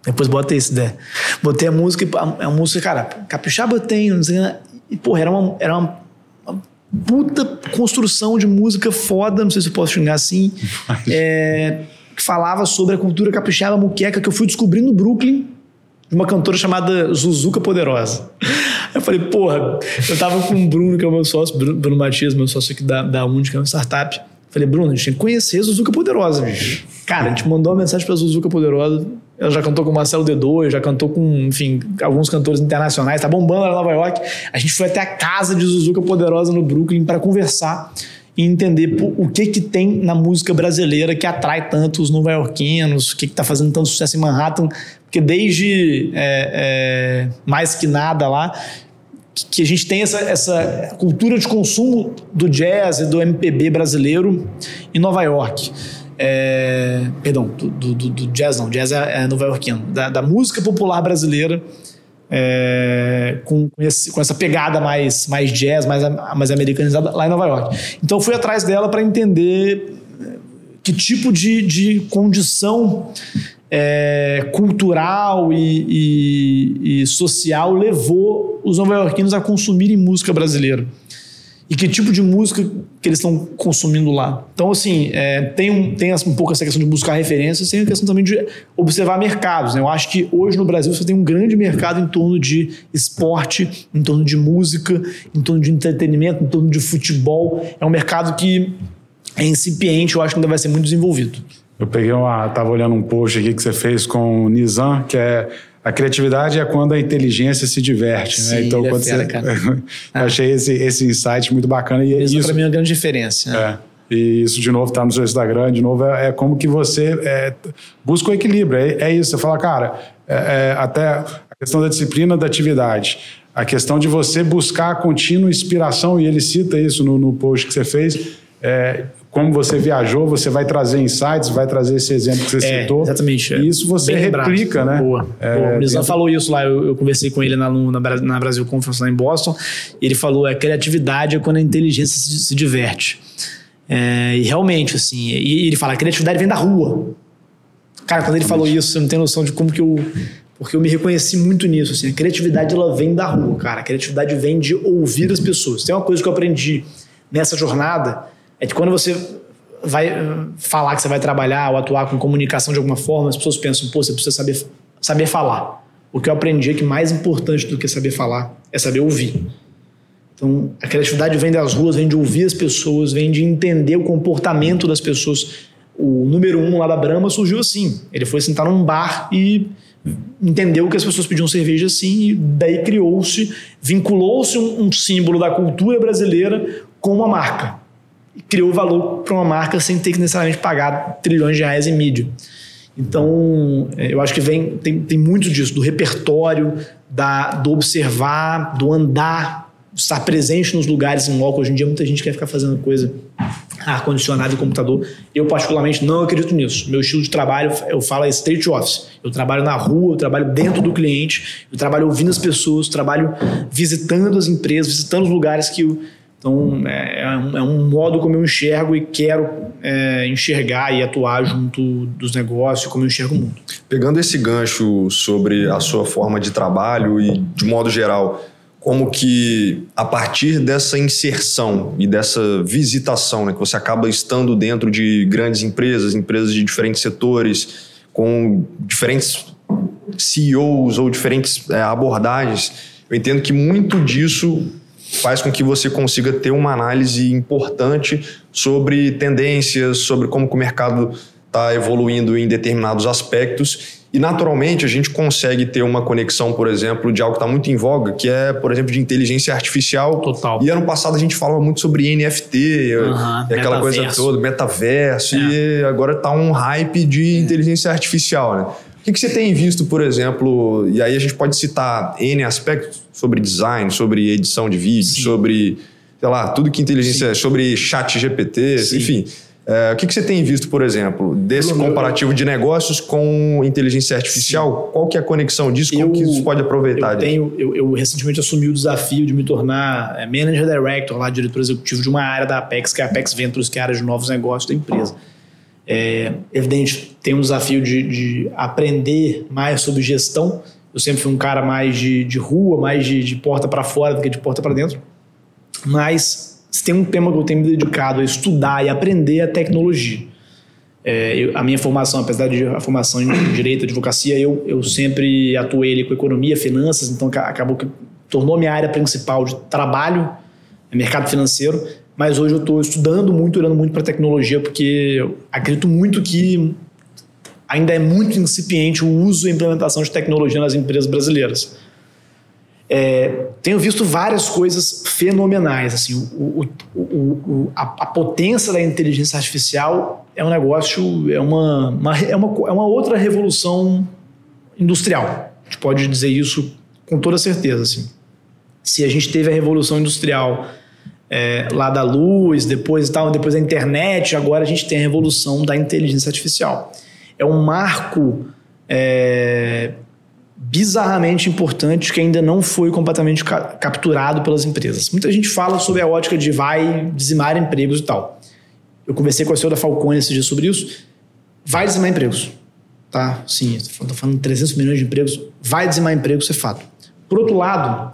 Depois botei isso, né? Botei a música, a, a música, cara, capixaba tem, não sei, e porra, era uma, era uma puta construção de música foda, não sei se eu posso xingar assim, é, que falava sobre a cultura capixaba muqueca que eu fui descobrir no Brooklyn, de uma cantora chamada Zuzuca Poderosa. Eu falei, porra, eu tava com o Bruno, que é o meu sócio, Bruno, Bruno Matias, meu sócio aqui da, da Undi, que é uma startup. Falei, Bruno, a gente tem que conhecer a Zuzuca Poderosa, bicho. Cara, a gente mandou uma mensagem pra Zuzuca Poderosa. Ela já cantou com o Marcelo D2, já cantou com, enfim, alguns cantores internacionais, tá bombando lá em Nova York. A gente foi até a casa de Zuzuca Poderosa no Brooklyn para conversar e entender o que que tem na música brasileira que atrai tanto os nova-iorquinos, o que que tá fazendo tanto sucesso em Manhattan, porque desde é, é, mais que nada lá, que a gente tem essa, essa cultura de consumo do jazz e do MPB brasileiro em Nova York. É, perdão, do, do, do, jazz não, jazz é, é nova-iorquino, da, da, música popular brasileira é, com, esse, com, essa pegada mais, mais jazz, mais, mais americanizada lá em Nova York. Então eu fui atrás dela para entender que tipo de, de condição é, cultural e, e, e, social levou os nova-iorquinos a consumirem música brasileira. e que tipo de música que eles estão consumindo lá. Então, assim, é, tem, um, tem um pouco essa questão de buscar referências, tem a questão também de observar mercados. Né? Eu acho que hoje no Brasil você tem um grande mercado em torno de esporte, em torno de música, em torno de entretenimento, em torno de futebol. É um mercado que é incipiente, eu acho que ainda vai ser muito desenvolvido. Eu peguei uma. Tava olhando um post aqui que você fez com o Nizam, que é a criatividade é quando a inteligência se diverte, né? Sim, Então, ele é quando fera, você... [LAUGHS] eu achei esse, esse insight muito bacana. E Isso, isso, para mim é uma grande diferença. Né? é, e isso, de novo, está no seu Instagram, de novo, é, é como que você é, busca o equilíbrio. É, é isso, você fala, cara, é, é, até a questão da disciplina da atividade, a questão de você buscar a contínua inspiração, e ele cita isso no, no post que você fez, é, como você viajou, você vai trazer insights, vai trazer esse exemplo que você É, citou. exatamente. E isso você Bem lembrado. replica, né? Boa. É, Boa. O Nizam falou isso lá, eu, eu conversei com ele na, na, na Brasil Conference lá em Boston. Ele falou: é criatividade é quando a inteligência se, se diverte. É, e realmente, assim, e, e ele fala: a criatividade vem da rua. Cara, quando ele falou isso, você não tem noção de como que eu. Porque eu me reconheci muito nisso. Assim, a criatividade ela vem da rua, cara. A criatividade vem de ouvir as pessoas. Tem uma coisa que eu aprendi nessa jornada: é que quando você vai eh, falar que você vai trabalhar ou atuar com comunicação de alguma forma, as pessoas pensam, pô, você precisa saber, saber falar. O que eu aprendi é que mais importante do que saber falar é saber ouvir. Então, a criatividade vem das ruas, vem de ouvir as pessoas, vem de entender o comportamento das pessoas. O número um lá da Brahma surgiu assim. Ele foi sentar num bar e entendeu que as pessoas pediam cerveja assim, e daí criou-se, vinculou-se um, um símbolo da cultura brasileira com uma marca. E criou valor para uma marca sem ter que necessariamente pagar trilhões de reais em mídia. Então, é, eu acho que vem tem, tem muito disso, do repertório, da, do observar, do andar, estar presente nos lugares em loco. Hoje em dia, muita gente quer ficar fazendo coisa ar-condicionado e computador. Eu, particularmente, não acredito nisso. Meu estilo de trabalho, eu falo, é street office. Eu trabalho na rua, eu trabalho dentro do cliente, eu trabalho ouvindo as pessoas, trabalho visitando as empresas, visitando os lugares que então, é, é um, é um modo como eu enxergo e quero é, enxergar e atuar junto dos negócios, como eu enxergo o mundo. Pegando esse gancho sobre a sua forma de trabalho e, de modo geral, como que a partir dessa inserção e dessa visitação, né, que você acaba estando dentro de grandes empresas, empresas de diferentes setores, com diferentes CEOs ou diferentes é, abordagens, eu entendo que muito disso faz com que você consiga ter uma análise importante sobre tendências, sobre como o mercado está evoluindo em determinados aspectos. E, naturalmente, a gente consegue ter uma conexão, por exemplo, de algo que está muito em voga, que é, por exemplo, de inteligência artificial. Total. E ano passado a gente falava muito sobre NFT, e aquela coisa metaverso. toda, metaverso, e agora está um hype de inteligência artificial, né? O que, que você tem visto, por exemplo, e aí a gente pode citar N aspectos sobre design, sobre edição de vídeo, Sim. sobre, sei lá, tudo que inteligência, sobre chat GPT, Sim. enfim. É, o que, que você tem visto, por exemplo, desse Bruno, comparativo de negócios com inteligência artificial? Qual que é a conexão disso? Como Eu- que isso pode aproveitar Eu, tenho, eu, eu recentemente assumi o desafio de me tornar é, Manager Director, lá, diretor executivo de uma área da Apex, que é a Apex Ventures, que é a área de novos negócios da empresa. É evidente, tem um desafio de, de aprender mais sobre gestão. Eu sempre fui um cara mais de, de rua, mais de, de porta para fora do que de porta para dentro. Mas se tem um tema que eu tenho me dedicado a estudar e aprender é a tecnologia. É, eu- a minha formação, apesar de a formação em direito, advocacia, eu, eu sempre atuei ali com economia, finanças, então ca- acabou que tornou minha área principal de trabalho, é mercado financeiro, mas hoje eu estou estudando muito, olhando muito para tecnologia, porque acredito muito que ainda é muito incipiente o uso e implementação de tecnologia nas empresas brasileiras. É, tenho visto várias coisas fenomenais. Assim, o, o- o- a, a potência da inteligência artificial é um negócio, é uma, uma- é uma, é uma outra revolução industrial. A gente pode dizer isso com toda certeza. Assim. Se a gente teve a revolução industrial é, lá da luz, depois tal, depois da internet, agora a gente tem a revolução da inteligência artificial. É um marco é, bizarramente importante que ainda não foi completamente ca- capturado pelas empresas. Muita gente fala sobre a ótica de vai dizimar empregos e tal. Eu conversei com a senhora da Falcone esse dia sobre isso. Vai dizimar empregos. Tá? Sim, estou falando de 300 milhões de empregos. Vai dizimar empregos, isso é fato. Por outro lado,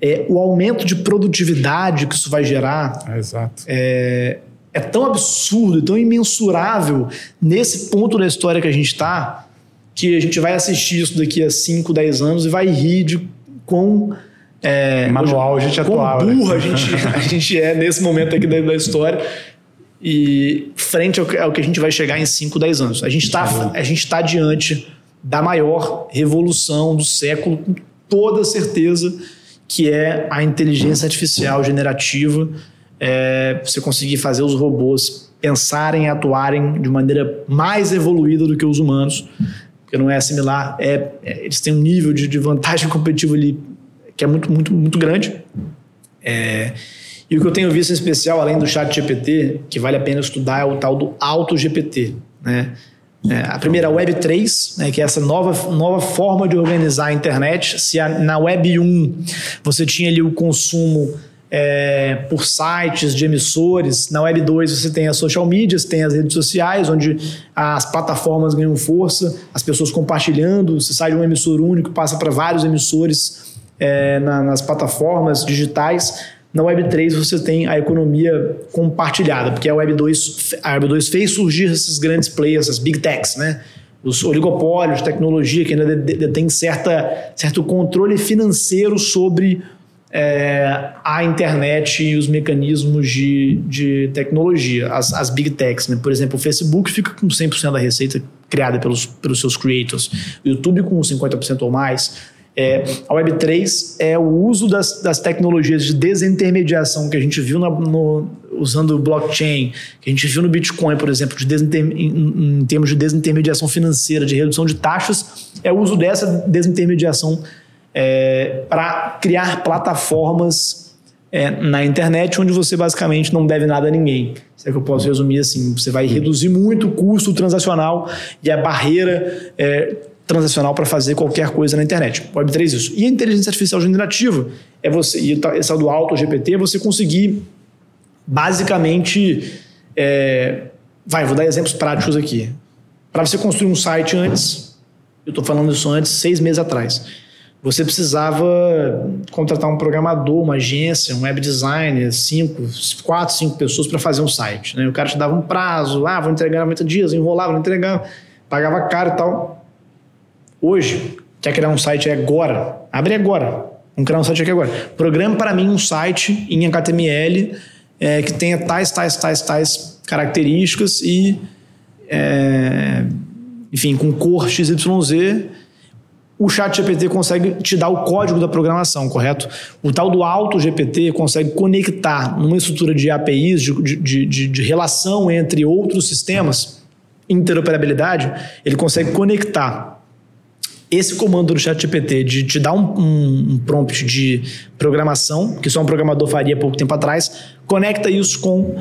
é, o aumento de produtividade que isso vai gerar É, exato. É, tão absurdo, tão imensurável nesse ponto da história que a gente está, que a gente vai assistir isso daqui a 5, 10 anos e vai rir de quão. É, Manual a gente quão atuava, né? a gente, [LAUGHS] a gente é nesse momento aqui da, da história. E frente ao que, ao que a gente vai chegar em 5, 10 anos. A gente está tá diante da maior revolução do século, com toda certeza, que é a inteligência artificial generativa. É, você conseguir fazer os robôs pensarem e atuarem de maneira mais evoluída do que os humanos, porque não é similar, é, é- eles têm um nível de, de vantagem [LAUGHS] competitiva ali que é muito, muito, muito grande. É, e o que eu tenho visto em especial, além do chat GPT, que vale a pena estudar, é o tal do Auto GPT. Né? É, a primeira, a Web 3, né, que é essa nova, nova forma de organizar a internet. Se a- na Web 1 você tinha ali o consumo é, por sites de emissores, na Web 2 você tem as social medias, tem as redes sociais, onde as plataformas ganham força, as pessoas compartilhando, você sai de um emissor único, passa para vários emissores é, na- nas plataformas digitais. Na Web 3 você tem a economia compartilhada, porque a Web 2, a Web 2 fez surgir esses grandes players, as big techs, né? Os oligopólios de tecnologia que ainda de- de- detêm certa, certo controle financeiro sobre é, a internet e os mecanismos de, de tecnologia, as, as big techs. Né? Por exemplo, o Facebook fica com 100% da receita criada pelos, pelos seus creators, o YouTube com 50% ou mais. É, a Web3 é o uso das, das tecnologias de desintermediação que a gente viu na- no- usando o blockchain, que a gente viu no Bitcoin, por exemplo, de em, em termos de desintermediação financeira, de redução de taxas, é o uso dessa desintermediação para criar plataformas é, na internet onde você basicamente não deve nada a ninguém. Se é que eu posso resumir assim, você vai reduzir muito o custo transacional e a barreira é, transacional para fazer qualquer coisa na internet. Web3 isso. E a inteligência artificial generativa é você e essa do auto GPT é você conseguir basicamente é, vai, vou dar exemplos práticos aqui. Para você construir um site antes, eu estou falando isso antes, seis meses atrás. Você precisava contratar um programador, uma agência, um web designer, cinco, quatro, cinco pessoas para fazer um site. Né? O cara te dava um prazo, ah, vou entregar em 90 dias, enrolava, não entregava, pagava caro e tal. Hoje, quer criar um site agora? Abre agora. Vamos criar um site aqui agora. Programa para mim um site em HTML é, que tenha tais, tais, tais, tais características e, é, enfim, com cor XYZ. O chat GPT consegue te dar o código da programação, correto? O tal do auto GPT consegue conectar numa estrutura de APIs, de, de, de, de relação entre outros sistemas, interoperabilidade, ele consegue conectar esse comando do chat GPT de te dar um, um, um, prompt de programação, que só um programador faria pouco tempo atrás, conecta isso com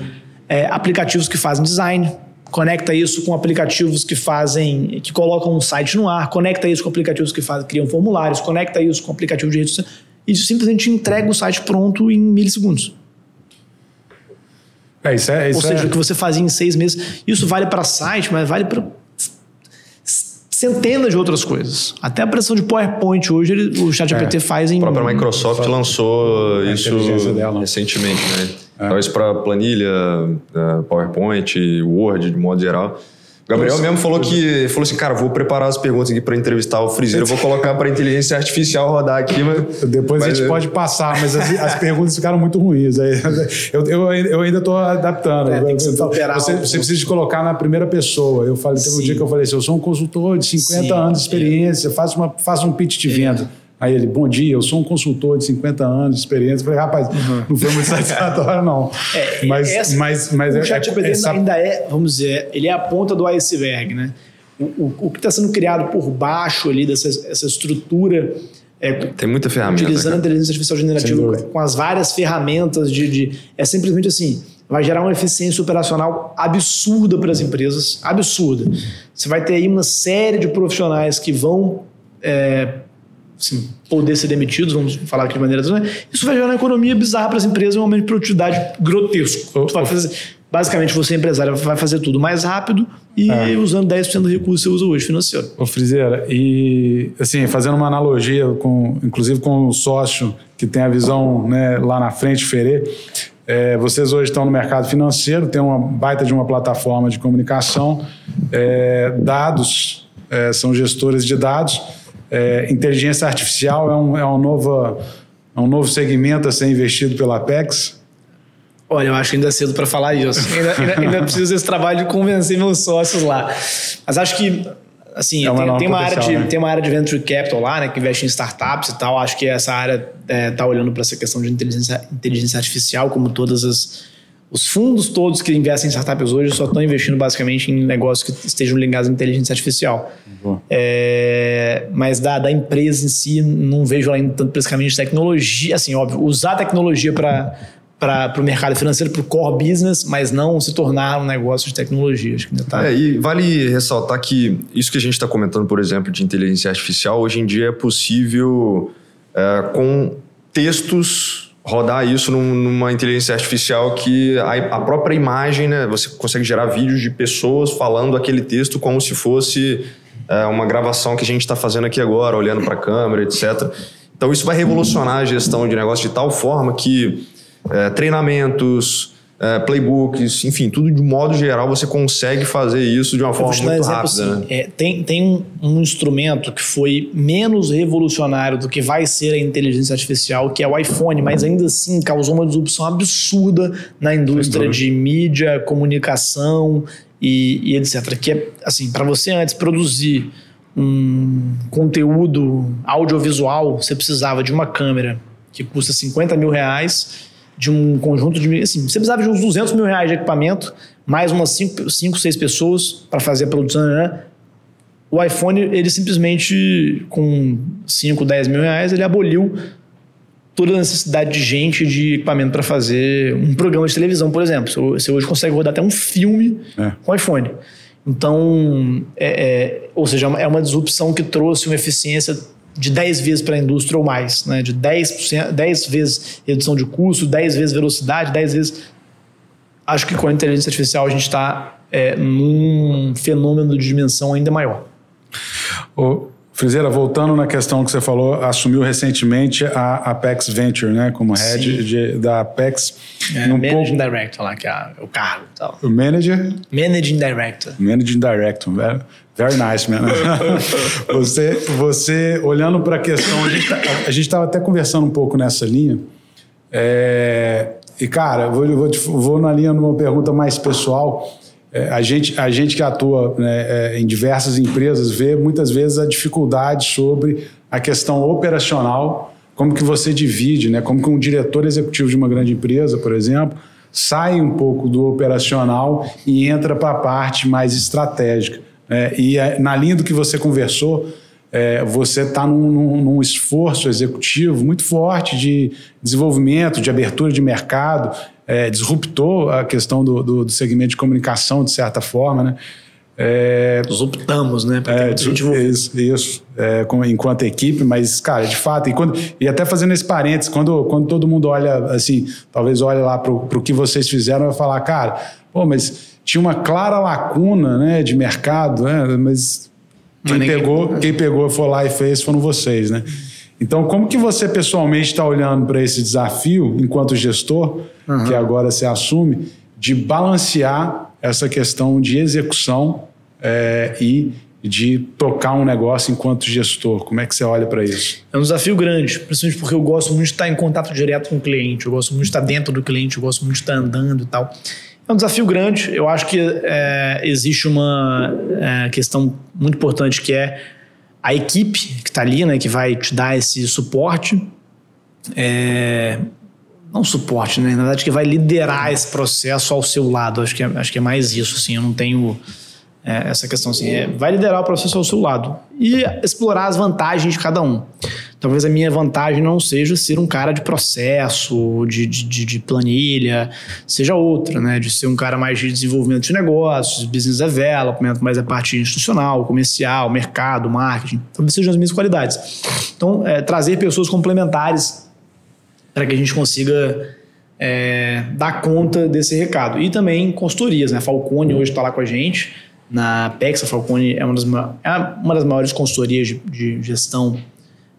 é, aplicativos que fazem design, conecta isso com aplicativos que fazem, que colocam um site no ar, conecta isso com aplicativos que fazem, criam formulários, conecta isso com aplicativos de rede social, e simplesmente entrega o site pronto em milissegundos. É, isso é, isso Ou seja, é... o que você fazia em seis meses. Isso vale para site, mas vale para centenas de outras coisas. Até a pressão de PowerPoint hoje ele, o ChatGPT é. faz em. A própria Microsoft lançou isso recentemente, né? É. Talvez para planilha, PowerPoint, Word, de modo geral. O Gabriel Nossa, mesmo falou que falou assim, cara, vou preparar as perguntas aqui para entrevistar o Friseiro, vou colocar para inteligência artificial rodar aqui, mas [LAUGHS] depois mas, a gente pode passar, mas as, as perguntas ficaram muito ruins. Eu, [LAUGHS] eu, eu ainda estou adaptando. É, você, você, você, precisa de colocar na primeira pessoa. Eu falei, teve um dia que eu falei assim, eu sou um consultor de 50 Sim, anos de experiência, faça uma faça um pitch de venda. Aí ele, bom dia, eu sou um consultor de 50 anos de experiência. Eu falei, rapaz, uhum. não foi muito satisfatório, não. É, mas, essa, mas, mas o ChatGPT essa... ainda é, vamos dizer, ele é a ponta do iceberg, né? O, o, o que está sendo criado por baixo ali dessa essa estrutura é, tem muita ferramenta. Utilizando a inteligência artificial generativa com, com as várias ferramentas de, de. É simplesmente assim. Vai gerar uma eficiência operacional absurda para as empresas. Absurda. Você vai ter aí uma série de profissionais que vão. É, assim, poder ser demitidos, vamos falar aqui de maneira. Isso vai gerar uma economia bizarra para as empresas e um aumento de produtividade grotesco. Fazer, basicamente você, empresário, vai fazer tudo mais rápido e é. usando 10% do recurso que você usa hoje financeiro. Ô, Frizeira, e assim, fazendo uma analogia, com, inclusive com o sócio que tem a visão né, lá na frente, Ferê, é, vocês hoje estão no mercado financeiro, tem uma baita de uma plataforma de comunicação, é, dados, é, são gestores de dados, é, inteligência artificial é um, é, um novo, é um novo segmento a ser investido pela Apex. Olha, eu acho que ainda é cedo para falar isso. [LAUGHS] Ainda, ainda, ainda preciso desse trabalho de convencer meus sócios lá. Mas acho que assim, é uma tem, tem, uma área de, né? tem uma área de venture capital lá, né, que investe em startups e tal. Acho que essa área está é, olhando para essa questão de inteligência, inteligência artificial, como todas as os fundos todos que investem em startups hoje só estão investindo basicamente em negócios que estejam ligados à inteligência artificial. É, mas da, da empresa em si, não vejo ainda tanto praticamente tecnologia. Assim, óbvio, usar tecnologia para para o mercado financeiro, para o core business, mas não se tornar um negócio de tecnologia. Acho que ainda tá... É, e vale ressaltar que isso que a gente está comentando, por exemplo, de inteligência artificial, hoje em dia é possível é, com textos rodar isso num, numa inteligência artificial que a, a, própria imagem, né, você consegue gerar vídeos de pessoas falando aquele texto como se fosse é, uma gravação que a gente está fazendo aqui agora, olhando para a câmera, etc. Então isso vai revolucionar a gestão de negócio de tal forma que é, treinamentos, é, playbooks, enfim, tudo de modo geral você consegue fazer isso de uma forma muito rápida. Assim, né? é, tem tem um, um, instrumento que foi menos revolucionário do que vai ser a inteligência artificial, que é o iPhone, mas ainda assim causou uma disrupção absurda na indústria de mídia, comunicação e, e etc. Que é assim, para você antes produzir um conteúdo audiovisual, você precisava de uma câmera que custa 50 mil reais de um conjunto de. Assim, você precisava de uns 200 mil reais de equipamento, mais umas 5, 6 pessoas para fazer a produção. Né? O iPhone, ele simplesmente, com 5, 10 mil reais, ele aboliu toda a necessidade de gente de equipamento para fazer um programa de televisão, por exemplo. Você hoje consegue rodar até um filme é. com iPhone. Então, é, é, ou seja, é uma disrupção que trouxe uma eficiência de 10 vezes para a indústria ou mais, né? de 10%, 10 vezes redução de custo, 10 vezes velocidade, 10 vezes. Acho que com a inteligência artificial a gente está é, num fenômeno de dimensão ainda maior. O Frizeira, voltando na questão que você falou, assumiu recentemente a Apex Venture, né, como head de, da Apex. É, Managing pouco... Director lá, que é o cargo. Tal. O Manager? Managing Director. Managing Director. Very nice, man. [LAUGHS] você, você, olhando para a questão, a gente estava tá, até conversando um pouco nessa linha. É, e, cara, vou, vou, vou na linha numa pergunta mais pessoal. É, a, gente, a gente que atua né, é, em diversas empresas vê muitas vezes a dificuldade sobre a questão operacional, como que você divide, né, como que um diretor executivo de uma grande empresa, por exemplo, sai um pouco do operacional e entra para a parte mais estratégica. É, e é, na linha do que você conversou, é, você está num, num, num, esforço executivo muito forte de desenvolvimento, de abertura de mercado, é, disruptou a questão do, do, do, segmento de comunicação, de certa forma, né? É, Disruptamos, né? É, isso, isso é, com, enquanto equipe, mas, cara, de fato, e, quando, e até fazendo esse parênteses, quando, quando todo mundo olha, assim, talvez olhe lá para o que vocês fizeram, vai falar, cara, pô, mas tinha uma clara lacuna né, de mercado, né, mas quem pegou, quem pegou foi lá e fez foram vocês, né? Então, como que você pessoalmente está olhando para esse desafio, enquanto gestor, uhum. que agora se assume, de balancear essa questão de execução é, e de tocar um negócio enquanto gestor? Como é que você olha para isso? É um desafio grande, principalmente porque eu gosto muito de estar em contato direto com o cliente, eu gosto muito de estar dentro do cliente, eu gosto muito de estar andando e tal. É um desafio grande. Eu acho que é, existe uma é, questão muito importante que é a equipe que está ali, né, que vai te dar esse suporte. É, não suporte, né? Na verdade, que vai liderar esse processo ao seu lado. Acho que é, acho que é mais isso, assim. Eu não tenho é, essa questão, assim. É, vai liderar o processo ao seu lado e explorar as vantagens de cada um. Talvez a minha vantagem não seja ser um cara de processo, de, de, de, planilha, seja outra, né? De ser um cara mais de desenvolvimento de negócios, business development, mais a parte institucional, comercial, mercado, marketing. Talvez sejam as minhas qualidades. Então, é, trazer pessoas complementares para que a gente consiga é, dar conta desse recado. E também consultorias, né? Falcone hoje está lá com a gente na PEX. A Falcone é uma das, é uma das maiores consultorias de, de gestão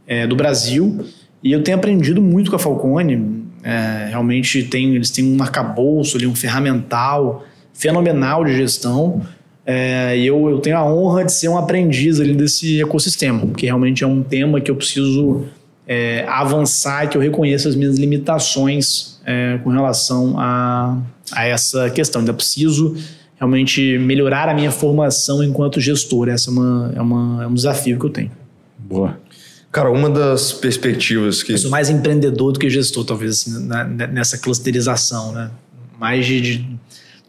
é, do Brasil. E eu tenho aprendido muito com a Falcone. É, realmente tem, eles têm um arcabouço ali, um ferramental fenomenal de gestão. É, e eu, eu tenho a honra de ser um aprendiz ali desse ecossistema, que realmente é um tema que eu preciso é, avançar e que eu reconheço as minhas limitações é, com relação a, a essa questão. Ainda preciso realmente melhorar a minha formação enquanto gestor. Essa é, uma, é, uma, é um desafio que eu tenho. Boa. Cara, uma das perspectivas que. Eu sou mais empreendedor do que gestor, talvez, assim, na, nessa clusterização, né? Mais de, de,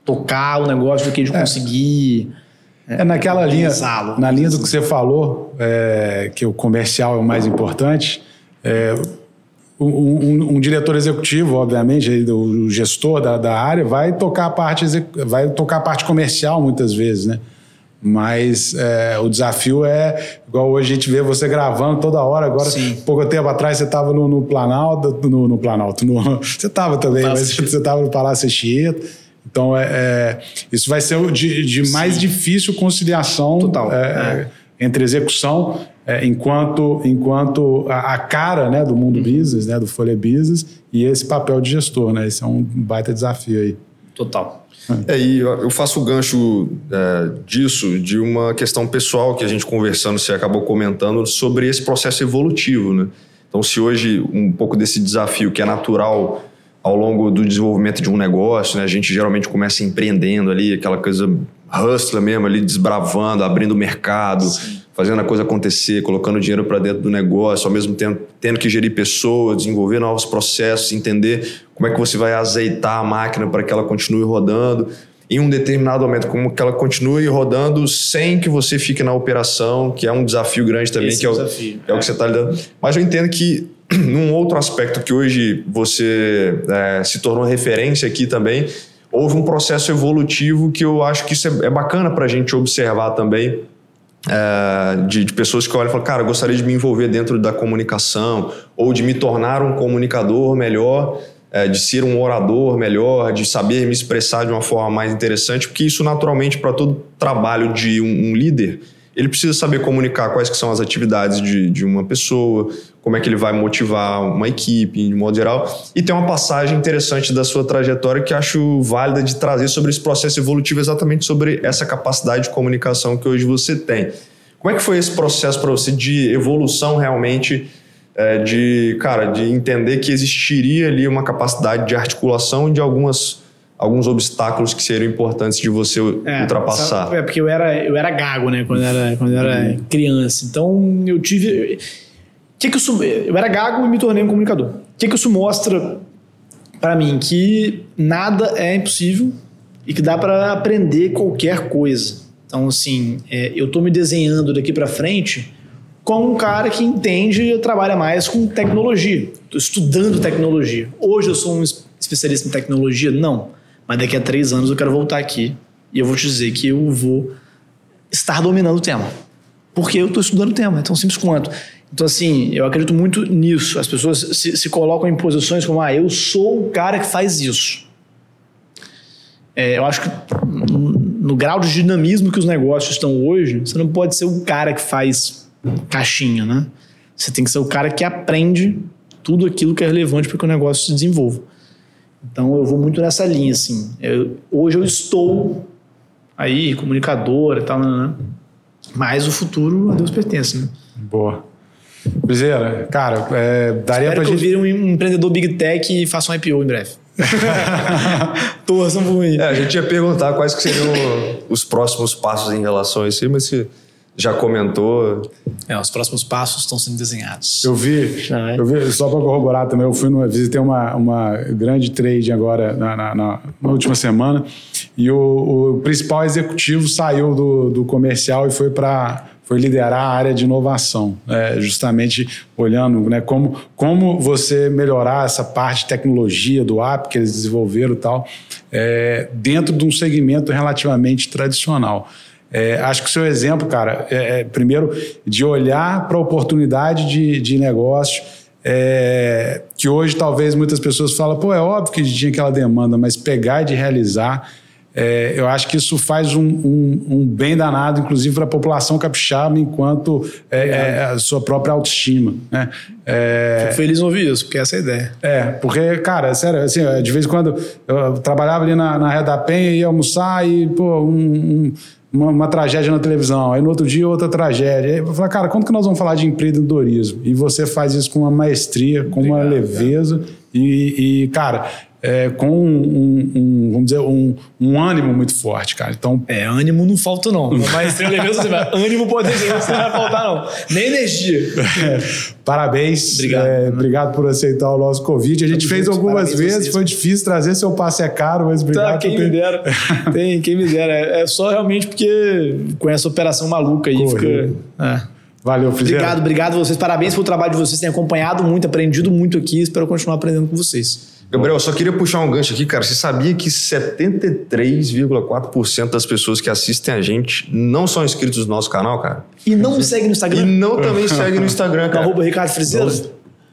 tocar o negócio do que de é. conseguir. É, naquela linha, na linha do que você falou, é, que o comercial é o mais importante. É, um, um, um, diretor executivo, obviamente, o gestor da, da área, vai tocar a parte vai tocar a parte comercial muitas vezes, né? Mas é, o desafio é, igual hoje a gente vê você gravando toda hora. Agora, Sim. pouco tempo atrás, você estava no, no, Planalto, no, no Planalto, no, [LAUGHS] você estava também, mas você estava no Palácio Chieta. Então, é, é, isso vai ser de, de mais difícil conciliação Total. É, é. entre execução, é, enquanto, enquanto a, a, cara né, do mundo uhum. business, né, do Folha Business, e esse papel de gestor. Né? Esse é um baita desafio aí. Total. É, e eu faço o gancho é, disso de uma questão pessoal que a gente conversando, você acabou comentando sobre esse processo evolutivo, né? Então, se hoje um pouco desse desafio que é natural ao longo do desenvolvimento de um negócio, né? A gente geralmente começa empreendendo ali, aquela coisa hustler mesmo ali, desbravando, abrindo mercado, Sim. Fazendo a coisa acontecer, colocando dinheiro para dentro do negócio, ao mesmo tempo tendo que gerir pessoas, desenvolver novos processos, entender como é que você vai azeitar a máquina para que ela continue rodando em um determinado momento, como que ela continue rodando sem que você fique na operação, que é um desafio grande também, Esse que é, o, desafio, é, é o que você está lidando. Mas eu entendo que [CLEARS THROAT] num outro aspecto que hoje você é, se tornou referência aqui também, houve um processo evolutivo que eu acho que isso é, é bacana para a gente observar também. É, de, de, pessoas que olham e falam, cara, gostaria de me envolver dentro da comunicação ou de me tornar um comunicador melhor, é, de ser um orador melhor, de saber me expressar de uma forma mais interessante, porque isso naturalmente para todo trabalho de um, um líder ele precisa saber comunicar quais que são as atividades de, de uma pessoa, como é que ele vai motivar uma equipe, de modo geral. E tem uma passagem interessante da sua trajetória que acho válida de trazer sobre esse processo evolutivo, exatamente sobre essa capacidade de comunicação que hoje você tem. Como é que foi esse processo para você de evolução realmente, é, de, cara, de entender que existiria ali uma capacidade de articulação de algumas alguns obstáculos que seriam importantes de você é, ultrapassar? É porque eu era, eu era gago, né? Quando eu era, quando era uhum. criança. Então eu tive. Que que isso, eu era gago e me tornei um comunicador. O que, que isso mostra para mim? Que nada é impossível e que dá para aprender qualquer coisa. Então, assim, é, eu estou me desenhando daqui para frente como um cara que entende e trabalha mais com tecnologia. Estou estudando tecnologia. Hoje eu sou um especialista em tecnologia? Não. Mas daqui a três anos eu quero voltar aqui e eu vou te dizer que eu vou estar dominando o tema. Porque eu estou estudando o tema, é tão simples quanto. Então, assim, eu acredito muito nisso. As pessoas se, se colocam em posições como, ah, eu sou o cara que faz isso. É, eu acho que no grau de dinamismo que os negócios estão hoje, você não pode ser o cara que faz caixinha, né? Você tem que ser o cara que aprende tudo aquilo que é relevante para que o negócio se desenvolva. Então eu vou muito nessa linha, assim. Eu, hoje eu estou aí, comunicador e tal, né? mas o futuro a Deus pertence, né? Boa. Briseira, cara, é, daria Espero pra que gente... eu vire um empreendedor Big Tech e faça um IPO em breve. Torçam por mim. É, a gente ia perguntar quais que seriam os próximos passos em relação a isso, mas se já comentou. É, os próximos passos estão sendo desenhados. Eu vi, eu vi só para corroborar também, eu fui no, visitei uma, uma grande trade agora na, na, na, na última semana e o, o, principal executivo saiu do, do comercial e foi para foi liderar a área de inovação, é, justamente olhando né, como, como você melhorar essa parte de tecnologia do app que eles desenvolveram e tal, é, dentro de um segmento relativamente tradicional. É, acho que o seu exemplo, cara, é, é primeiro de olhar para a oportunidade de, de negócio, é, que hoje talvez muitas pessoas falam, pô, é óbvio que tinha aquela demanda, mas pegar e de realizar é, eu acho que isso faz um, um, um bem danado, inclusive, para a população capixaba, enquanto é, é, a sua própria autoestima. Né? Fico feliz em ouvir isso, porque essa é a ideia. É, porque, cara, sério, assim, de vez em quando eu trabalhava ali na, na Ré da Penha, ia almoçar e, pô, um, uma, uma, tragédia na televisão, aí no outro dia outra tragédia. Aí eu falei, cara, quando que nós vamos falar de empreendedorismo? E você faz isso com uma maestria, com Obrigado, uma leveza. E, e, cara, é, com um, um, vamos dizer, um, um, ânimo muito forte, cara. Então, é, ânimo não falta, não. [LAUGHS] Mas tem você vai, ânimo pode ser, não vai faltar, não. Nem energia. É, parabéns. Obrigado. É, obrigado por aceitar o nosso convite. A gente Estamos fez juntos, algumas vezes, foi difícil trazer, seu passe é caro, mas obrigado. Tá, quem me dera. [LAUGHS] tem, quem me dera. É, é, só realmente porque com essa operação maluca aí Correio. fica... É. Valeu, Frizeira. Obrigado, obrigado a vocês. Parabéns pelo trabalho de vocês. Tenho acompanhado muito, aprendido muito aqui. Espero continuar aprendendo com vocês. Gabriel, eu só queria puxar um gancho aqui, cara. Você sabia que 73,4% das pessoas que assistem a gente não são inscritos no nosso canal, cara? E não me seguem no Instagram? E não também seguem no Instagram, cara. [LAUGHS] Arroba Ricardo Frizeira.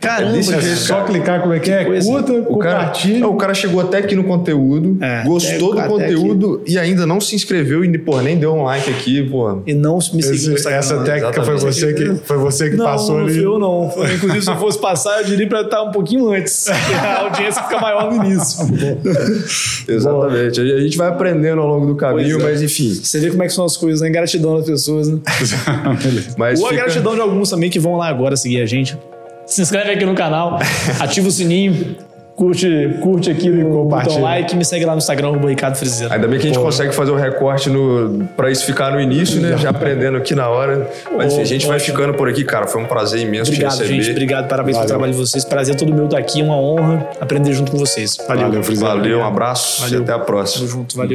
Caramba, é só clicar como é que, é, curta, o compartilha. Cara, o cara chegou até aqui no conteúdo, é, gostou do conteúdo e ainda não se inscreveu e pô, nem deu um like aqui, pô. E não me seguiu Instagram. Essa técnica foi você que, foi você que não, passou não ali? Não, não. Foi, inclusive, se eu fosse passar, eu diria para estar um pouquinho antes. [LAUGHS] a audiência fica maior no início. [LAUGHS] Exatamente. Boa. A gente vai aprendendo ao longo do caminho, é. mas enfim. Você vê como é que são as coisas, né? Gratidão das pessoas, né? [LAUGHS] mas Ou fica... a gratidão de alguns também que vão lá agora seguir a gente se inscreve aqui no canal, [LAUGHS] ativa o sininho, curte, curte aqui no botão like me segue lá no Instagram, o Ricardo Frizeiro. Ainda bem que a gente Pô. consegue fazer o um recorte no, pra isso ficar no início, né? Já aprendendo aqui na hora. Mas a gente vai ficando por aqui, cara. Foi um prazer imenso obrigado, te receber. Gente, obrigado, parabéns Valeu. pelo trabalho de vocês. Prazer todo meu estar aqui, uma honra aprender junto com vocês. Valeu. Valeu, Frizeiro. Valeu, um abraço valeu. e até a próxima. Tamo junto, valeu.